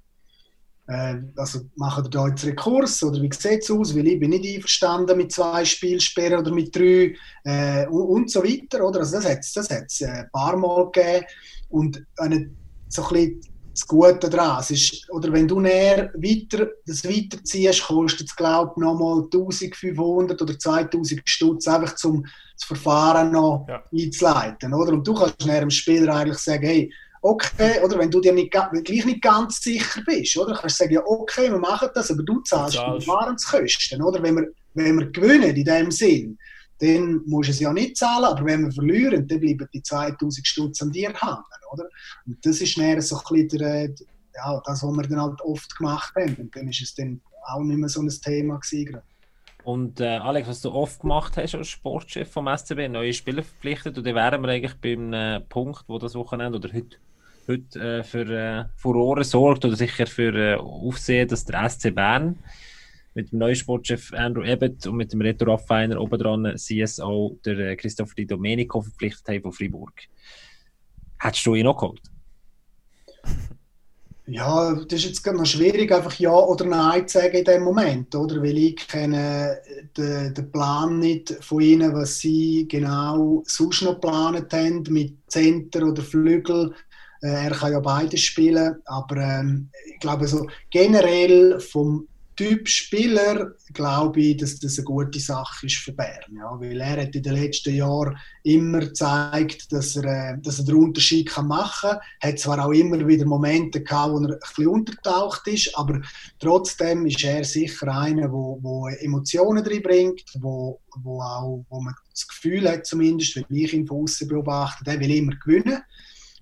äh, also machen da jetzt Rekurs oder wie sieht es aus? Weil ich bin nicht einverstanden mit zwei Spielsperren oder mit drei äh, und, und, so weiter. Oder? Also das hat es das hat's äh, ein paar Mal gegeben. Und eine, so ein bisschen das Gute daran es ist, oder wenn du näher weiter, das weiterziehst, kostet es glaube ich nochmal 1500 oder 2000 Stutz einfach zum das Verfahren noch ja. einzuleiten. Oder? Und du kannst näher dem Spieler eigentlich sagen, hey, okay, oder wenn du dir nicht, gleich nicht ganz sicher bist, oder, kannst du sagen, ja, okay, wir machen das, aber du zahlst die Verfahrenskosten, oder? Wenn wir, wenn wir gewinnen in dem Sinn, dann musst du es ja nicht zahlen, aber wenn wir verlieren, dann bleiben die 2000 Stutz an dir hängen, oder? Und das ist näher so ein bisschen der, ja, das, was wir dann halt oft gemacht haben. Und dann ist es dann auch nicht mehr so ein Thema gewesen. Und äh, Alex, was du oft gemacht hast als Sportchef vom SCB, neue Spieler verpflichtet, und dann wären wir eigentlich beim äh, Punkt, wo das Wochenende oder heute heute äh, für äh, Furore sorgt oder sicher für äh, Aufsehen, dass der SC Bern mit dem neuen Sportchef Andrew Ebbett und mit dem Reto Raffiner obendran CSO der äh, Christopher Di Domenico verpflichtet haben von Freiburg. Hättest du ihn noch geholt? Ja, das ist jetzt noch schwierig, einfach Ja oder Nein zu sagen in dem Moment, oder? Weil ich kenne den, den Plan nicht von ihnen, was sie genau sonst noch geplant haben, mit Center oder Flügel er kann ja beides spielen, aber ähm, ich glaube, so generell vom, Typ Spieler glaube ich, dass das eine gute Sache ist für Bern. Ja, weil er hat in den letzten Jahren immer gezeigt, dass er, äh, dass er den Unterschied machen kann. Er hat zwar auch immer wieder Momente gehabt, wo er ein bisschen untertaucht ist, aber trotzdem ist er sicher einer, wo, wo Emotionen drin bringt, wo, wo, auch, wo man das Gefühl hat, zumindest, wenn ich ihn von außen beobachte, der will immer gewinnen.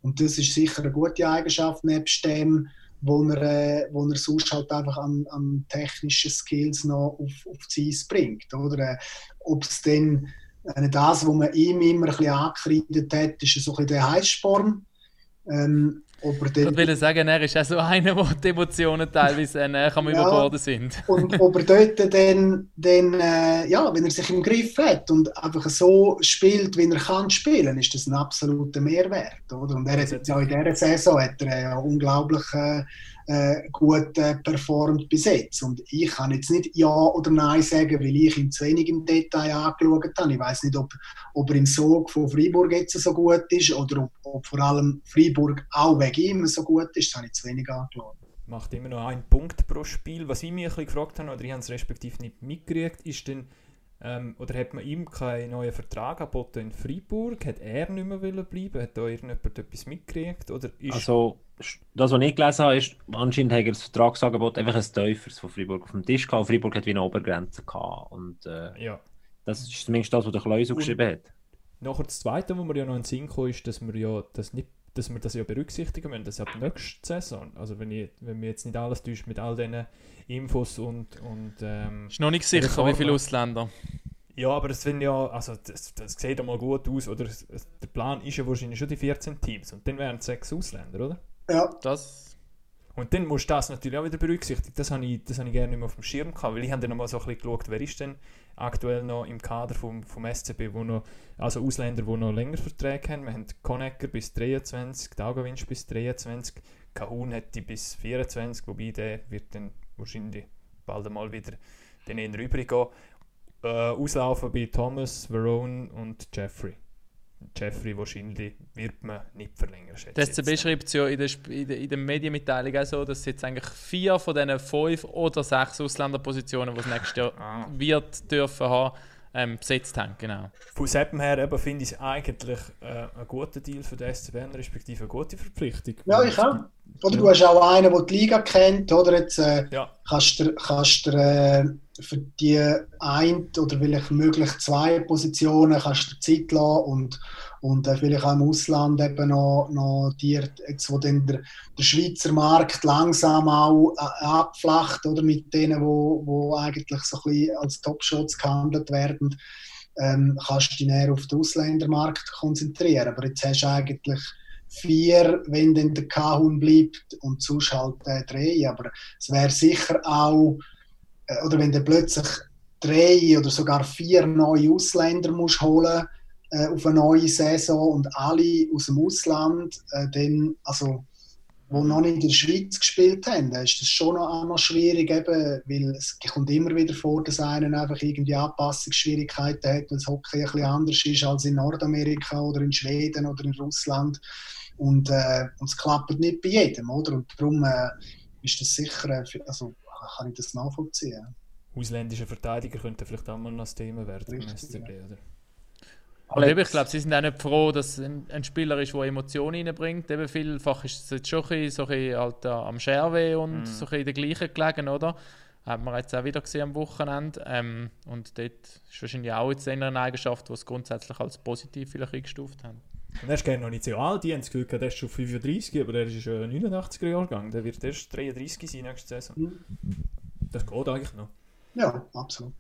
Und das ist sicher eine gute Eigenschaft nebst dem, wo er, äh, wo er sonst halt einfach an, an technischen Skills noch auf, auf die Eis bringt. Oder? Äh, Ob es dann äh, das, was man ihm immer ein bisschen angekreidet hat, ist so ein bisschen der Heißsporn. Ähm, ob er dann, ich will sagen, er ist auch so einer, wo die Emotionen teilweise äh, am ja, Überborden sind. und ob er dort dann, dann äh, ja, wenn er sich im Griff hat und einfach so spielt, wie er kann spielen, ist das ein absoluter Mehrwert. Oder? Und er hat ja in dieser Saison hat er ja unglaublich äh, gut äh, performt bis jetzt. Und ich kann jetzt nicht Ja oder Nein sagen, weil ich ihn zu wenig im Detail angeschaut habe. Ich weiß nicht, ob, ob er im Sog von Freiburg jetzt so gut ist oder ob, ob vor allem Freiburg auch wegen ihm so gut ist. Das habe ich zu wenig angeschaut macht immer noch einen Punkt pro Spiel. Was ich mich ein bisschen gefragt habe, oder ich habe es respektive nicht mitgekriegt, ist dann, ähm, oder hat man ihm keinen neuen Vertrag angeboten in Freiburg? Hat er nicht mehr bleiben Hat da irgendjemand etwas mitgekriegt? Oder ist also, das, was ich gelesen habe, ist, anscheinend hat er das Vertragsangebot einfach ein Teufels von Freiburg auf dem Tisch gehabt. Freiburg hat wie eine Obergrenze gehabt. Und äh, ja. das ist zumindest das, was der Kleusel geschrieben hat. Nachher das Zweite, wo wir ja noch in den Sinn kommen, ist, dass wir ja das nicht dass wir das ja berücksichtigen müssen, das ab nächste Saison. Also wenn, ich, wenn wir jetzt nicht alles täuscht mit all diesen Infos und... und ähm, ist noch nicht sicher, wie viele Ausländer. Ja, aber das finde ja, also das, das sieht einmal gut aus, oder? Der Plan ist ja wahrscheinlich schon die 14 Teams und dann wären es sechs Ausländer, oder? Ja. Das. Und dann musst du das natürlich auch wieder berücksichtigen. Das habe ich, das habe ich gerne nicht mehr auf dem Schirm gehabt, weil ich habe dann nochmal so ein bisschen geschaut, wer ist denn aktuell noch im Kader vom, vom SCB, wo noch, also Ausländer, die noch länger Verträge haben. Wir haben Konecker bis 23, Daugawinsch bis 23, Kahun hätte bis 24, wobei der wird dann wahrscheinlich bald einmal wieder den eher rübergehen äh, auslaufen bei Thomas, Verone und Jeffrey. Jeffrey wahrscheinlich wird man nicht verlängern. Das CB schreibt es ja in der, in, der, in der Medienmitteilung auch so, dass es jetzt eigentlich vier von diesen fünf oder sechs Ausländerpositionen, die es nächstes Jahr ah. wird dürfen haben, ähm, besetzt haben. Genau. Von Seppen her finde ich es eigentlich äh, ein guter Deal für den SC Bern, respektive eine gute Verpflichtung. Ja, ich auch. Oder du hast auch einen, der die Liga kennt, oder? Jetzt äh, ja. kannst du kannst äh, für die ein oder vielleicht möglich zwei Positionen kannst du Zeit lassen und, und äh, vielleicht auch im Ausland eben noch, noch die, jetzt, wo dann der, der Schweizer Markt langsam auch äh, abflacht, oder mit denen, wo, wo eigentlich so ein bisschen als Top-Shots gehandelt werden, ähm, kannst du dich näher auf den Ausländermarkt konzentrieren. Aber jetzt hast du eigentlich vier, wenn dann der Kahun bleibt und sonst halt äh, drei. Aber es wäre sicher auch äh, oder wenn du plötzlich drei oder sogar vier neue Ausländer musst holen äh, auf eine neue Saison und alle aus dem Ausland, äh, dann, also wo noch nicht in der Schweiz gespielt haben, dann ist das schon noch, noch schwierig, eben, weil es kommt immer wieder vor, dass einer einfach irgendwie Anpassungsschwierigkeiten hat, weil das Hockey ein bisschen anders ist als in Nordamerika oder in Schweden oder in Russland und, äh, und es klappt nicht bei jedem, oder? Und darum äh, ist das sicher, äh, also kann ich das nachvollziehen. Ausländische Verteidiger könnten vielleicht auch mal noch ein Thema werden im SCB, oder? Aber ich glaube, sie sind auch nicht froh, dass ein, ein Spieler ist, der Emotionen reinbringt. Eben vielfach ist es jetzt schon ein bisschen, so ein bisschen halt am Scherwe und mm. so ein bisschen der gleichen gelegen, oder? Hat man jetzt auch wieder gesehen am Wochenende. Ähm, und dort ist wahrscheinlich auch jetzt eine Eigenschaft, die es grundsätzlich als positiv vielleicht eingestuft haben. Und er ist noch nicht so alt, die haben das Gefühl, er ist schon 35, aber er ist schon 89er Jahrgang. Der wird erst 33 sein nächste Saison. Mhm. Das geht eigentlich noch. Ja, absolut.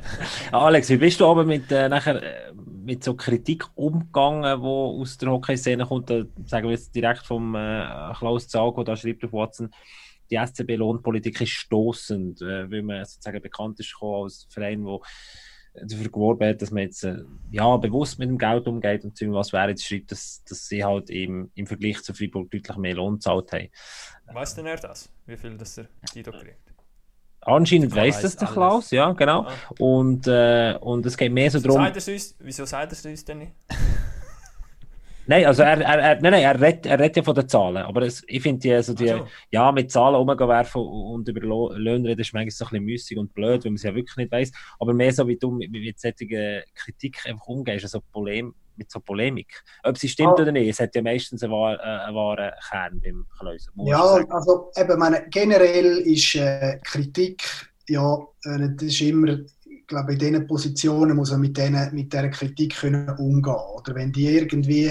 Alex, wie bist du aber mit, äh, nachher, äh, mit so Kritik umgegangen, die aus der Hockey-Szene kommt? Da sagen wir jetzt direkt vom äh, Klaus Zago, da schreibt auf Watson, die SCB-Lohnpolitik ist stoßend, äh, weil man sozusagen bekannt ist als Verein, der dafür geworben hat, dass man jetzt äh, ja, bewusst mit dem Geld umgeht und was wäre jetzt schreibt, dass, dass sie halt im, im Vergleich zu Freiburg deutlich mehr Lohn gezahlt haben. Weiß denn er das? Wie viel das er Guido kriegt? Anscheinend weiß das der Klaus, ja, genau. Ja. Und, äh, und es geht mehr so darum. Sagt uns, wieso sagt er es uns denn nicht? Nein, also er, er, er, nein, nein, er, redet, er redet ja von den Zahlen, aber es, ich finde die, also die, so. ja, mit Zahlen umwerfen und über Löhne reden ist manchmal so ein bisschen müßig und blöd, weil man es ja wirklich nicht weiss, aber mehr so, wie du mit, mit solchen Kritik einfach umgehst, also Polem, mit so Polemik. Ob sie stimmt Ja. oder nicht, es hat ja meistens einen, wahr, äh, einen wahren Kern beim man Ja, also eben, meine, generell ist äh, Kritik, ja, äh, das ist immer, glaube, in diesen Positionen muss man mit, denen, mit dieser Kritik können umgehen Oder wenn die irgendwie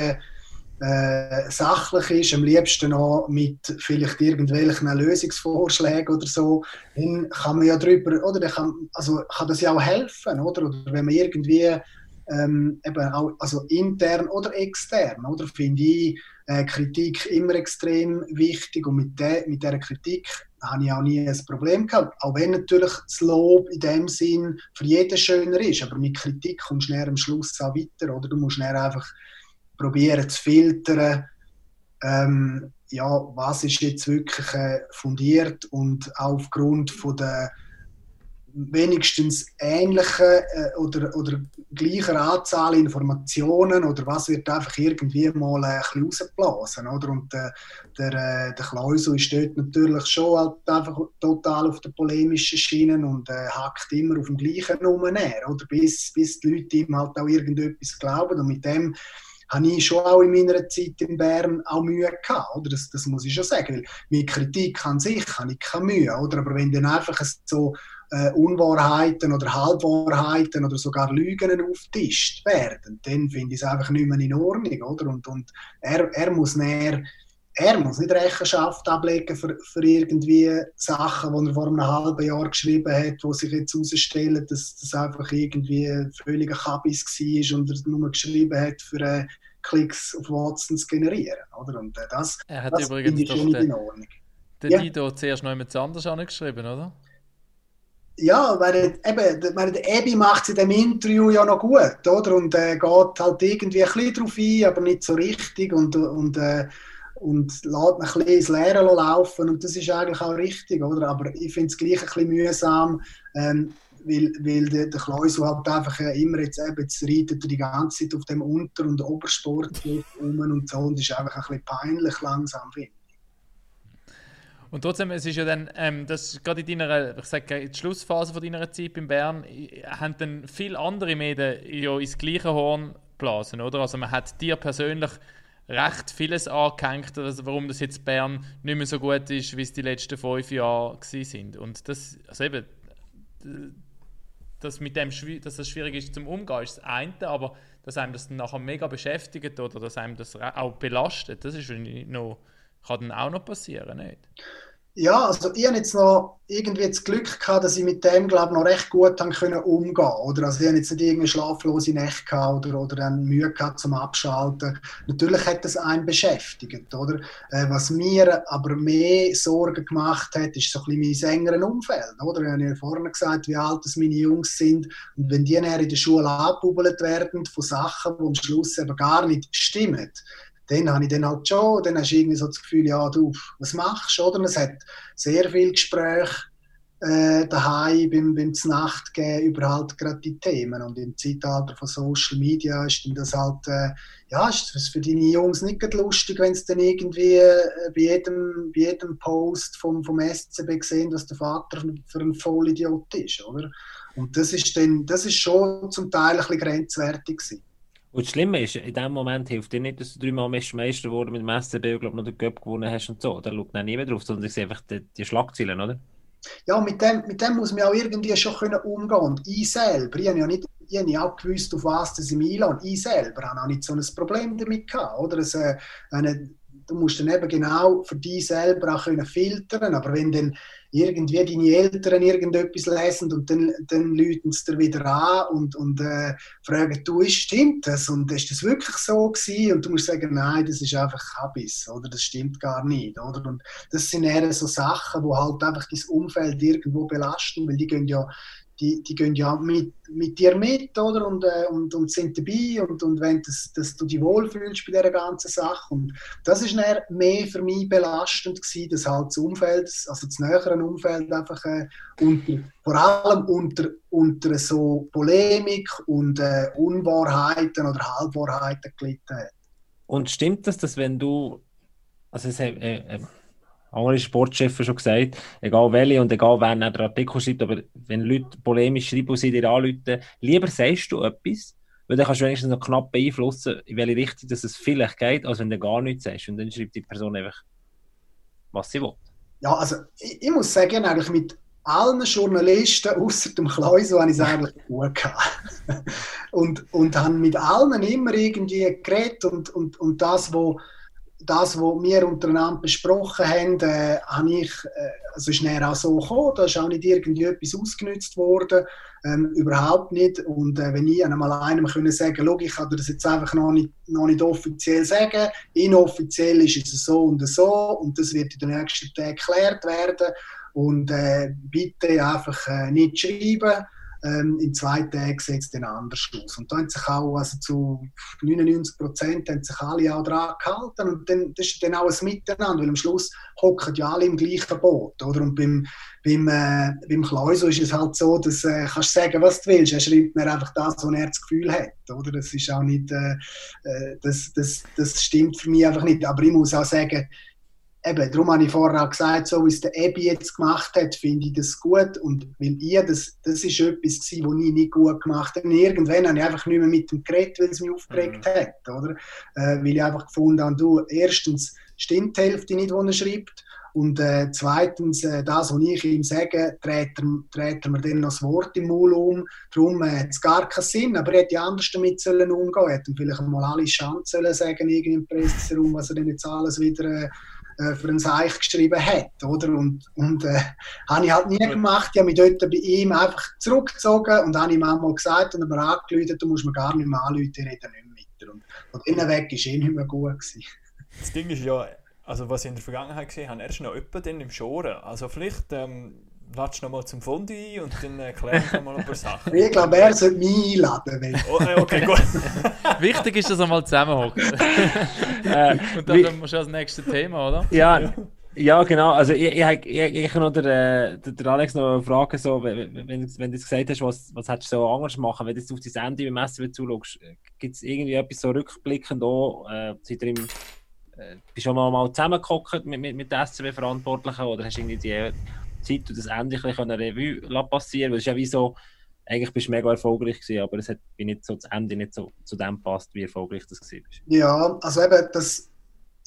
äh, sachlich ist, am liebsten auch mit vielleicht irgendwelchen Lösungsvorschlägen oder so, dann kann man ja drüber, oder dann kann, also kann das ja auch helfen, oder? Oder wenn man irgendwie ähm, eben auch, also intern oder extern, oder? Finde ich äh, Kritik immer extrem wichtig und mit, der, mit dieser Kritik habe ich auch nie ein Problem gehabt. Auch wenn natürlich das Lob in dem Sinn für jeden schöner ist, aber mit Kritik kommst du näher am Schluss auch weiter, oder? Du musst näher einfach probieren zu filtern, ähm, ja, was ist jetzt wirklich äh, fundiert und aufgrund von der wenigstens ähnlichen äh, oder, oder gleicher Anzahl Informationen oder was wird einfach irgendwie mal äh, ein bisschen rausgeblasen, oder? Und äh, der, äh, der Klausel ist dort natürlich schon halt einfach total auf der polemischen Schiene und äh, hackt immer auf dem gleichen Nummer oder? Bis, bis die Leute ihm halt auch irgendetwas glauben und mit dem habe ich schon auch in meiner Zeit in Bern auch Mühe gehabt, oder? Das, das muss ich schon sagen, weil mit Kritik an sich habe ich keine Mühe, oder? Aber wenn dann einfach so äh, Unwahrheiten oder Halbwahrheiten oder sogar Lügen auftischt werden, dann finde ich es einfach nicht mehr in Ordnung, oder? Und, und er, er muss näher er muss nicht Rechenschaft ablegen für, für irgendwie Sachen, die er vor einem halben Jahr geschrieben hat, wo sich jetzt herausstellen, dass das einfach irgendwie völliger Kabis war und er nur geschrieben hat, für äh, Klicks auf Watson zu generieren. Oder? Und äh, das, Er hat das übrigens finde ich doch schon nicht in den, Ordnung. den Ja. Dido zuerst noch jemand anders angeschrieben, oder? Ja, weil eben, der- Ebi macht es in dem Interview ja noch gut, oder? Und äh, geht halt irgendwie ein bisschen drauf ein, aber nicht so richtig und, und, äh, und lässt ein bisschen ins Leere laufen und das ist eigentlich auch richtig, oder? Aber ich finde es gleich ein bisschen mühsam, ähm, weil, weil der, der Kleusel halt einfach äh, immer jetzt eben, jetzt reitet er die ganze Zeit auf dem Unter- und Obersport um und so und ist einfach ein bisschen peinlich langsam, finde. Und trotzdem, es ist ja dann, ähm, das gerade in deiner, ich sage, in der Schlussphase von deiner Zeit in Bern, haben dann viele andere Medien ja ins gleiche Horn geblasen, oder? Also man hat dir persönlich recht vieles angehängt, also warum das jetzt Bern nicht mehr so gut ist, wie es die letzten fünf Jahre sind. Und das, also eben, dass, mit dem, dass das schwierig ist zum Umgehen, ist das eine, aber dass einem das nachher mega beschäftigt oder dass einem das auch belastet, das ist noch, kann dann auch noch passieren, nicht? Ja, also ich habe jetzt noch irgendwie das Glück gehabt, dass ich mit dem, glaube ich, noch recht gut können umgehen oder? Also ich habe jetzt nicht irgendwie schlaflose Nächte gehabt oder, oder dann Mühe gehabt zum Abschalten. Natürlich hat das einen beschäftigt, oder? Äh, was mir aber mehr Sorgen gemacht hat, ist so ein bisschen mein engeren Umfeld, oder? Ich habe ja vorhin gesagt, wie alt das meine Jungs sind und wenn die dann in der Schule angebubbelt werden von Sachen, die am Schluss eben gar nicht stimmen, dann habe ich dann halt schon, dann hast du irgendwie so das Gefühl, ja, du, was machst du, oder? Es hat sehr viel Gespräch äh, daheim beim, beim Znacht gegeben über halt gerade die Themen. Und im Zeitalter von Social Media ist dann das halt, äh, ja, ist das für deine Jungs nicht lustig, wenn es dann irgendwie äh, bei, jedem, bei jedem Post vom, vom SCB sehen, dass der Vater für ein Vollidiot ist, oder? Und das ist dann, das ist schon zum Teil ein bisschen grenzwertig gewesen. Und das Schlimme ist, in dem Moment hilft dir nicht, dass du dreimal Meister geworden mit dem SCB und glaub, noch den Cup gewonnen hast und so. Da schaut dann niemand drauf, sondern ich sehe einfach die, die Schlagzeilen, oder? Ja, mit dem, mit dem muss man auch irgendwie schon können umgehen Und ich selber, ich habe ja nicht, ich habe auch gewusst, auf was das einlasse. Und ich selber habe auch nicht so ein Problem damit gehabt, oder? Es, äh, eine, du musst dann eben genau für dich selber auch können filtern, aber wenn dann irgendwie deine Eltern irgendetwas lesen und dann, dann läuten sie dir wieder an und, und äh, fragen, du, stimmt das? Und ist das wirklich so gewesen? Und du musst sagen, nein, das ist einfach Habis, oder? Das stimmt gar nicht, oder? Und das sind eher so Sachen, wo halt einfach dein Umfeld irgendwo belasten, weil die gehen ja die, die gehen ja mit, mit dir mit, oder? Und, äh, und, und sind dabei und, und wenn das, dass du dich wohlfühlst bei dieser ganzen Sache. Und das dann mehr für mich belastend gewesen, dass halt das Umfeld, also das nähere Umfeld einfach äh, unter, vor allem unter, unter so Polemik und äh, Unwahrheiten oder Halbwahrheiten gelitten hat. Und stimmt das, dass wenn du, also es äh, äh, andere Sportchefs schon gesagt, egal welche und egal wer den Artikel schreibt, aber wenn Leute polemisch schreiben und sie dir anrufen, lieber sagst du etwas, weil dann kannst du wenigstens noch knapp beeinflussen, in welche Richtung dass es vielleicht geht, als wenn du gar nichts sagst. Und dann schreibt die Person einfach, was sie will. Ja, also ich, ich muss sagen, eigentlich mit allen Journalisten außer dem Kleusel habe ich es eigentlich gut gehabt. und, und habe mit allen immer irgendwie geredet und, und, und das, wo das, was wir untereinander besprochen haben, äh, habe ich, äh, also ist näher auch so gekommen, da ist auch nicht irgendwie etwas ausgenutzt worden, ähm, überhaupt nicht. Und äh, wenn ich einem können sagen, schau, ich kann dir das jetzt einfach noch nicht, noch nicht offiziell sagen, inoffiziell ist es so und so und das wird in den nächsten Tagen geklärt werden. Und äh, bitte einfach äh, nicht schreiben ähm, in zwei Tagen sieht es dann anders aus. Und da haben sich auch, also zu 99 Prozent haben sich alle auch daran gehalten und dann, das ist dann auch ein Miteinander, weil am Schluss hocken ja alle im gleichen Boot, oder? Und beim, beim, äh, beim Kleuso ist es halt so, dass äh, kannst sagen, was du willst, er schreibt mir einfach das, was er das Gefühl hat, oder? Das ist auch nicht, äh, äh das, das, das stimmt für mich einfach nicht, aber ich muss auch sagen, eben, darum habe ich vorher auch gesagt, so wie es der Ebi jetzt gemacht hat, finde ich das gut. Und weil ihr, das, das ist etwas gewesen, was ich nicht gut gemacht habe. Und irgendwann habe ich einfach nicht mehr mit dem geredet, weil es mich aufgeregt mhm. hat, oder? Äh, weil ich einfach gefunden habe, du, erstens stimmt die Hälfte nicht, was er schreibt. Und äh, zweitens, äh, das, was ich ihm sage, dreht er, dreht er mir dann noch das Wort im Maul um. Darum äh, hat es gar keinen Sinn. Aber er hätte anders damit sollen umgehen Er hätte vielleicht mal alle Chancen sagen, irgendwie im Presseraum, was er denn jetzt alles wieder äh, für ein Seich geschrieben hat. Oder? Und, und äh, habe ich halt nie gemacht. Ich habe mich dort bei ihm einfach zurückgezogen und habe ihm einmal gesagt und mir angerufen, du musst mir gar nicht mehr anrufen, ich rede nicht mehr Und von innen weg war eh nicht mehr gut. Gewesen. Das Ding ist ja, also was ich in der Vergangenheit gesehen habe, er ist noch jemand im Schoren. Also vielleicht ähm, latsch noch mal zum Fondue ein und dann erklären wir mal ein paar Sachen. Ich glaube, er sollte mich einladen. Oh, äh, okay, gut. Wichtig ist, dass er mal zusammenhockt. äh, und dann kommen wir schon das nächste Thema, oder? Ja, ja genau. Also ich, ich, ich, ich noch der, der, der Alex noch fragen, so, wenn, wenn, du gesagt hast, was, was hättest du so anders machen, wenn du auf die Sendung beim SW zuschaust, gibt es irgendwie etwas so rückblickend auch, äh, seid ihr im, äh, bist du mal, mal zusammengekocht mit, mit, mit den SCW-Verantwortlichen oder hast du irgendwie die Zeit und das Ende ein Revue passieren weil es ist ja wie so, eigentlich bist du mega erfolgreich gewesen, aber es hat nicht so, das Ende nicht so zu dem passt, wie erfolgreich das war. Ja, also eben das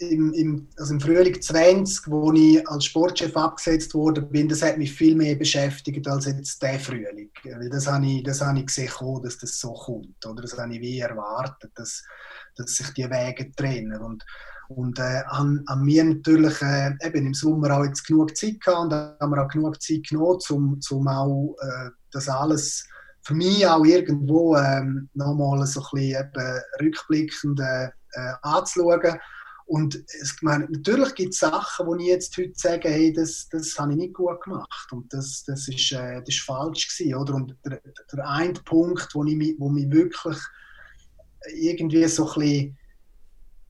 im, im, also im Frühling 20, wo ich als Sportchef abgesetzt wurde, bin, das hat mich viel mehr beschäftigt als jetzt der Frühling. Weil das habe ich, das habe ich gesehen, dass das so kommt. Oder das habe ich wie erwartet, dass, dass sich die Wege trennen. Und und äh, an, an mir natürlich äh, eben im Sommer auch jetzt genug Zeit gehabt und haben wir auch genug Zeit genommen, um auch äh, das alles für mich auch irgendwo ähm, nochmal so ein bisschen eben rückblickend äh, äh, anzuschauen. Und es, meine, natürlich gibt es Sachen, wo ich jetzt heute sage, hey, das, das habe ich nicht gut gemacht und das, das, ist, äh, das ist falsch gewesen, oder? Und der, der eine Punkt, wo, ich, wo mich wirklich irgendwie so ein bisschen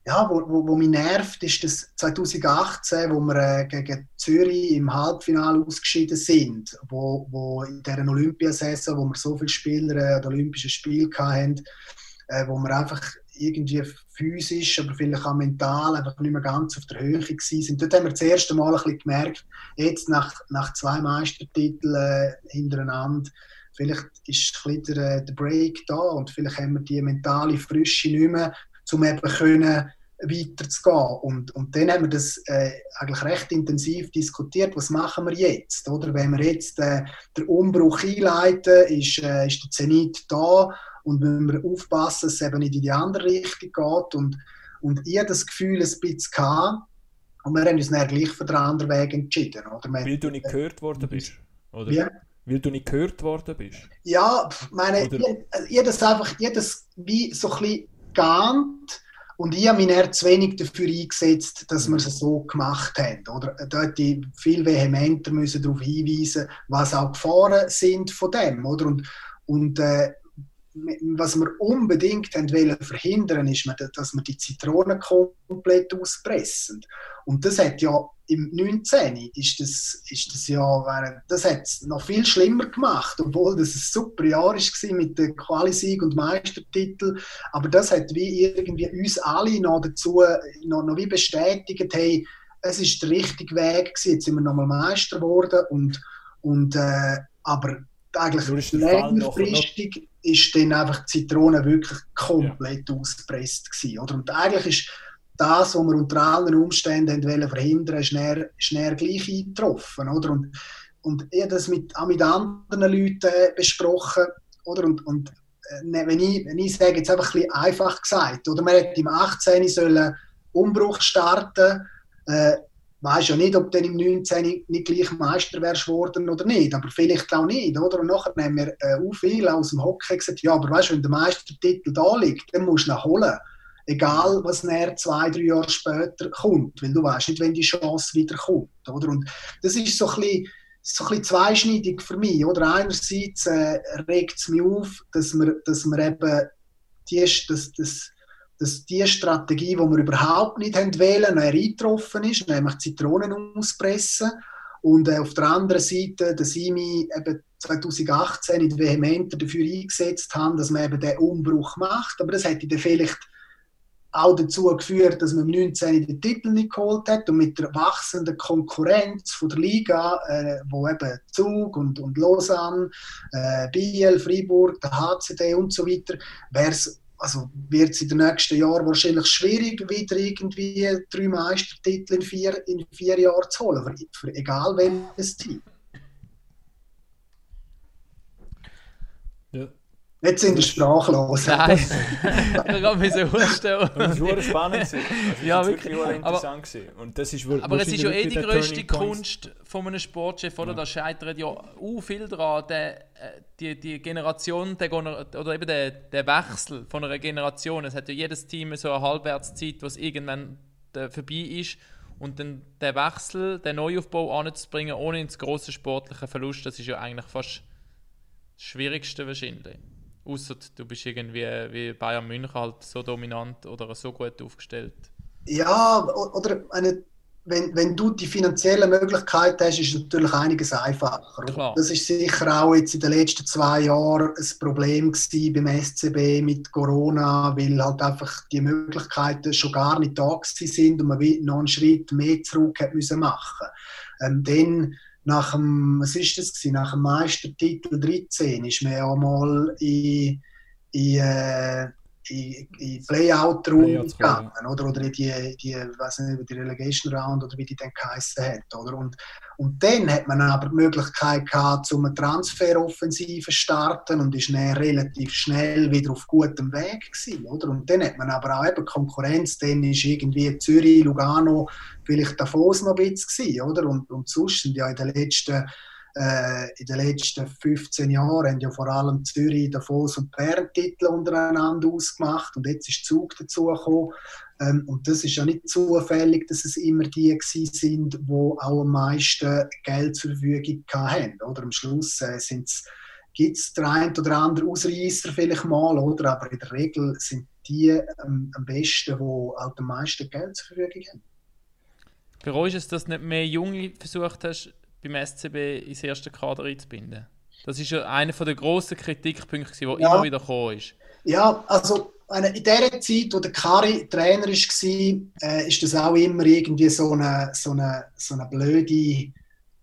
ja, wo, wo, wo mich nervt, ist das 2018, wo wir äh, gegen Zürich im Halbfinale ausgeschieden sind, wo, wo in dieser Olympiasaison, wo wir so viele Spieler äh, an Olympischen Spielen hatten, äh, wo wir einfach irgendwie physisch, aber vielleicht auch mental einfach nicht mehr ganz auf der Höhe sind. Dort haben wir das erste Mal ein bisschen gemerkt, jetzt nach, nach zwei Meistertiteln äh, hintereinander, vielleicht ist ein bisschen der, der Break da und vielleicht haben wir die mentale Frische nicht mehr, um eben können weiterzugehen. Und, und dann haben wir das äh, eigentlich recht intensiv diskutiert, was machen wir jetzt? Oder? Wenn wir jetzt äh, den Umbruch einleiten, ist, äh, ist der Zenit da und wenn wir aufpassen, dass es eben nicht in die andere Richtung geht. Und, und ich das Gefühl ein bisschen gehabt, und wir haben uns dann gleich für den anderen Weg entschieden. Oder? Weil du nicht gehört worden bist? Oder? Ja. Weil du nicht gehört worden bist? Ja, meine, oder? ich, ich das einfach, ich das wie so ein bisschen geahnt, und ich habe mich eher zu wenig dafür eingesetzt, dass wir es so gemacht haben. Oder? Da hätte ich viel vehementer müssen darauf hinweisen was auch Gefahren sind von dem. Oder? Und, und äh, was wir unbedingt wollen verhindern, ist, dass wir die Zitronen komplett auspressen. Und das hat ja im 19. ist das, ist das ja, das hat es noch viel schlimmer gemacht, obwohl das ein super Jahr war mit dem Qualisieg und Meistertitel. Aber das hat wie irgendwie uns alle noch dazu noch, noch wie bestätigt, hey, es ist der richtige Weg gewesen. Jetzt sind wir nochmal Meister geworden und, und äh, aber eigentlich längerfristig ist dann einfach die Zitrone wirklich komplett ja. ausgepresst gewesen, oder? Und eigentlich ist das, was wir unter allen Umständen wollen verhindern, schnell, schnell gleich eingetroffen, oder? Und, und ich habe das mit, auch mit anderen Leuten besprochen, oder? Und, und äh, ne, wenn, ich, wenn ich sage, jetzt einfach ein bisschen einfach gesagt, oder man hätte im 18. sollen Umbruch starten, äh, weiß ja nicht, ob du im 19. nicht gleich Meister wärst worden oder nicht, aber vielleicht auch nicht, oder? Und nachher haben wir äh, auch viele aus dem Hockey gesagt, ja, aber weißt du, wenn der Meistertitel da liegt, dann musst du ihn holen. Egal, was näher zwei, drei Jahre später kommt, weil du weißt nicht, wenn die Chance wieder kommt, oder? Und das ist so ein bisschen, so ein bisschen zweischneidig für mich, oder? Einerseits äh, regt es mich auf, dass wir, dass wir eben die, das, das, dass die Strategie, die wir überhaupt nicht haben wählen, eingetroffen ist, nämlich Zitronen auspressen. Und äh, auf der anderen Seite, dass ich mich eben 2018 nicht vehementer dafür eingesetzt habe, dass man eben den Umbruch macht. Aber das hätte dann vielleicht auch dazu geführt, dass man im 19 den Titel nicht geholt hat und mit der wachsenden Konkurrenz von der Liga, äh, wo eben Zug und, und Lausanne, äh, Biel, Freiburg, der HCD und so weiter, wäre es also wird es in den nächsten Jahren wahrscheinlich schwierig, wieder irgendwie drei Meistertitel in vier, in vier Jahren zu holen, für, für egal welches Team. Ja. Jetzt sind wir sprachlos. Nein, ich kann mich so vorstellen. Das war spannend. Also, ja, wirklich. wirklich interessant aber, Und das ist aber es ist ja eh die grösste Kunst von einem Sportchef, oder? Ja. Da scheitert ja auch viel daran, der, äh, die, die Generation, der, oder eben der, der Wechsel von einer Generation. Es hat ja jedes Team so eine Halbwertszeit, was irgendwann vorbei ist. Und dann der Wechsel, den Neuaufbau anzubringen, ohne ins große sportliche Verlust, das ist ja eigentlich fast das Schwierigste wahrscheinlich. Außer du bist irgendwie wie Bayern München halt so dominant oder so gut aufgestellt. Ja, oder eine, wenn, wenn du die finanziellen Möglichkeiten hast, ist natürlich einiges einfacher. Klar. Das ist sicher auch jetzt in den letzten zwei Jahren ein Problem beim SCB mit Corona, weil halt einfach die Möglichkeiten schon gar nicht da sind und man noch einen Schritt mehr zurück hat müssen machen. Ähm, dann nach dem, was ist das gewesen? nach dem Meistertitel 13 ist man ja mal in, in, äh, in, in Playout-Runde gegangen, oder? oder in die, die, weiß nicht, die Relegation Round oder wie die dann geheißen hat, oder? Und, und dann hat man aber die Möglichkeit gehabt, um eine Transferoffensive zu starten und ist dann relativ schnell wieder auf gutem Weg gewesen, oder? Und dann hat man aber auch eben Konkurrenz, dann ist irgendwie Zürich, Lugano, vielleicht Davos noch ein bisschen gewesen, oder? Und, und sonst sind ja in den letzten äh, in den letzten 15 Jahren haben ja vor allem Zürich, Davos und Bern Titel untereinander ausgemacht und jetzt ist Zug dazugekommen. Ähm, und das ist ja nicht zufällig, dass es immer die sind, die auch am meisten Geld zur Verfügung haben. Oder am Schluss äh, gibt es der ein oder andere Ausreißer vielleicht mal, oder? aber in der Regel sind die ähm, am besten, die auch am meisten Geld zur Verfügung haben. Bereust du es, dass du nicht mehr Junge versucht hast, beim SCB ins erste Kader einzubinden? Das ist ja einer der grossen Kritikpunkte, der ja. immer wieder gekommen ist. Ja, also in der Zeit, wo der Kari Trainer war, äh, ist das auch immer irgendwie so eine, so eine, so eine blöde,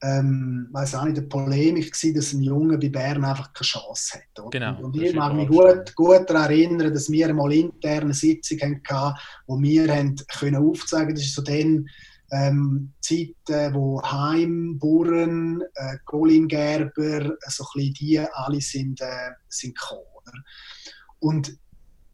ähm, weiß auch nicht, eine Polemik gewesen, dass ein Junge bei Bern einfach keine Chance hat. Oder? Genau, und ich mag mich gut, gut daran erinnern, dass wir mal interne Sitzung hatten, wo wir haben können aufzeigen, das ist so dann ähm, Zeiten, wo Heim, Burren, äh, Colin Gerber, so ein die alle sind, äh, sind gekommen. Oder? Und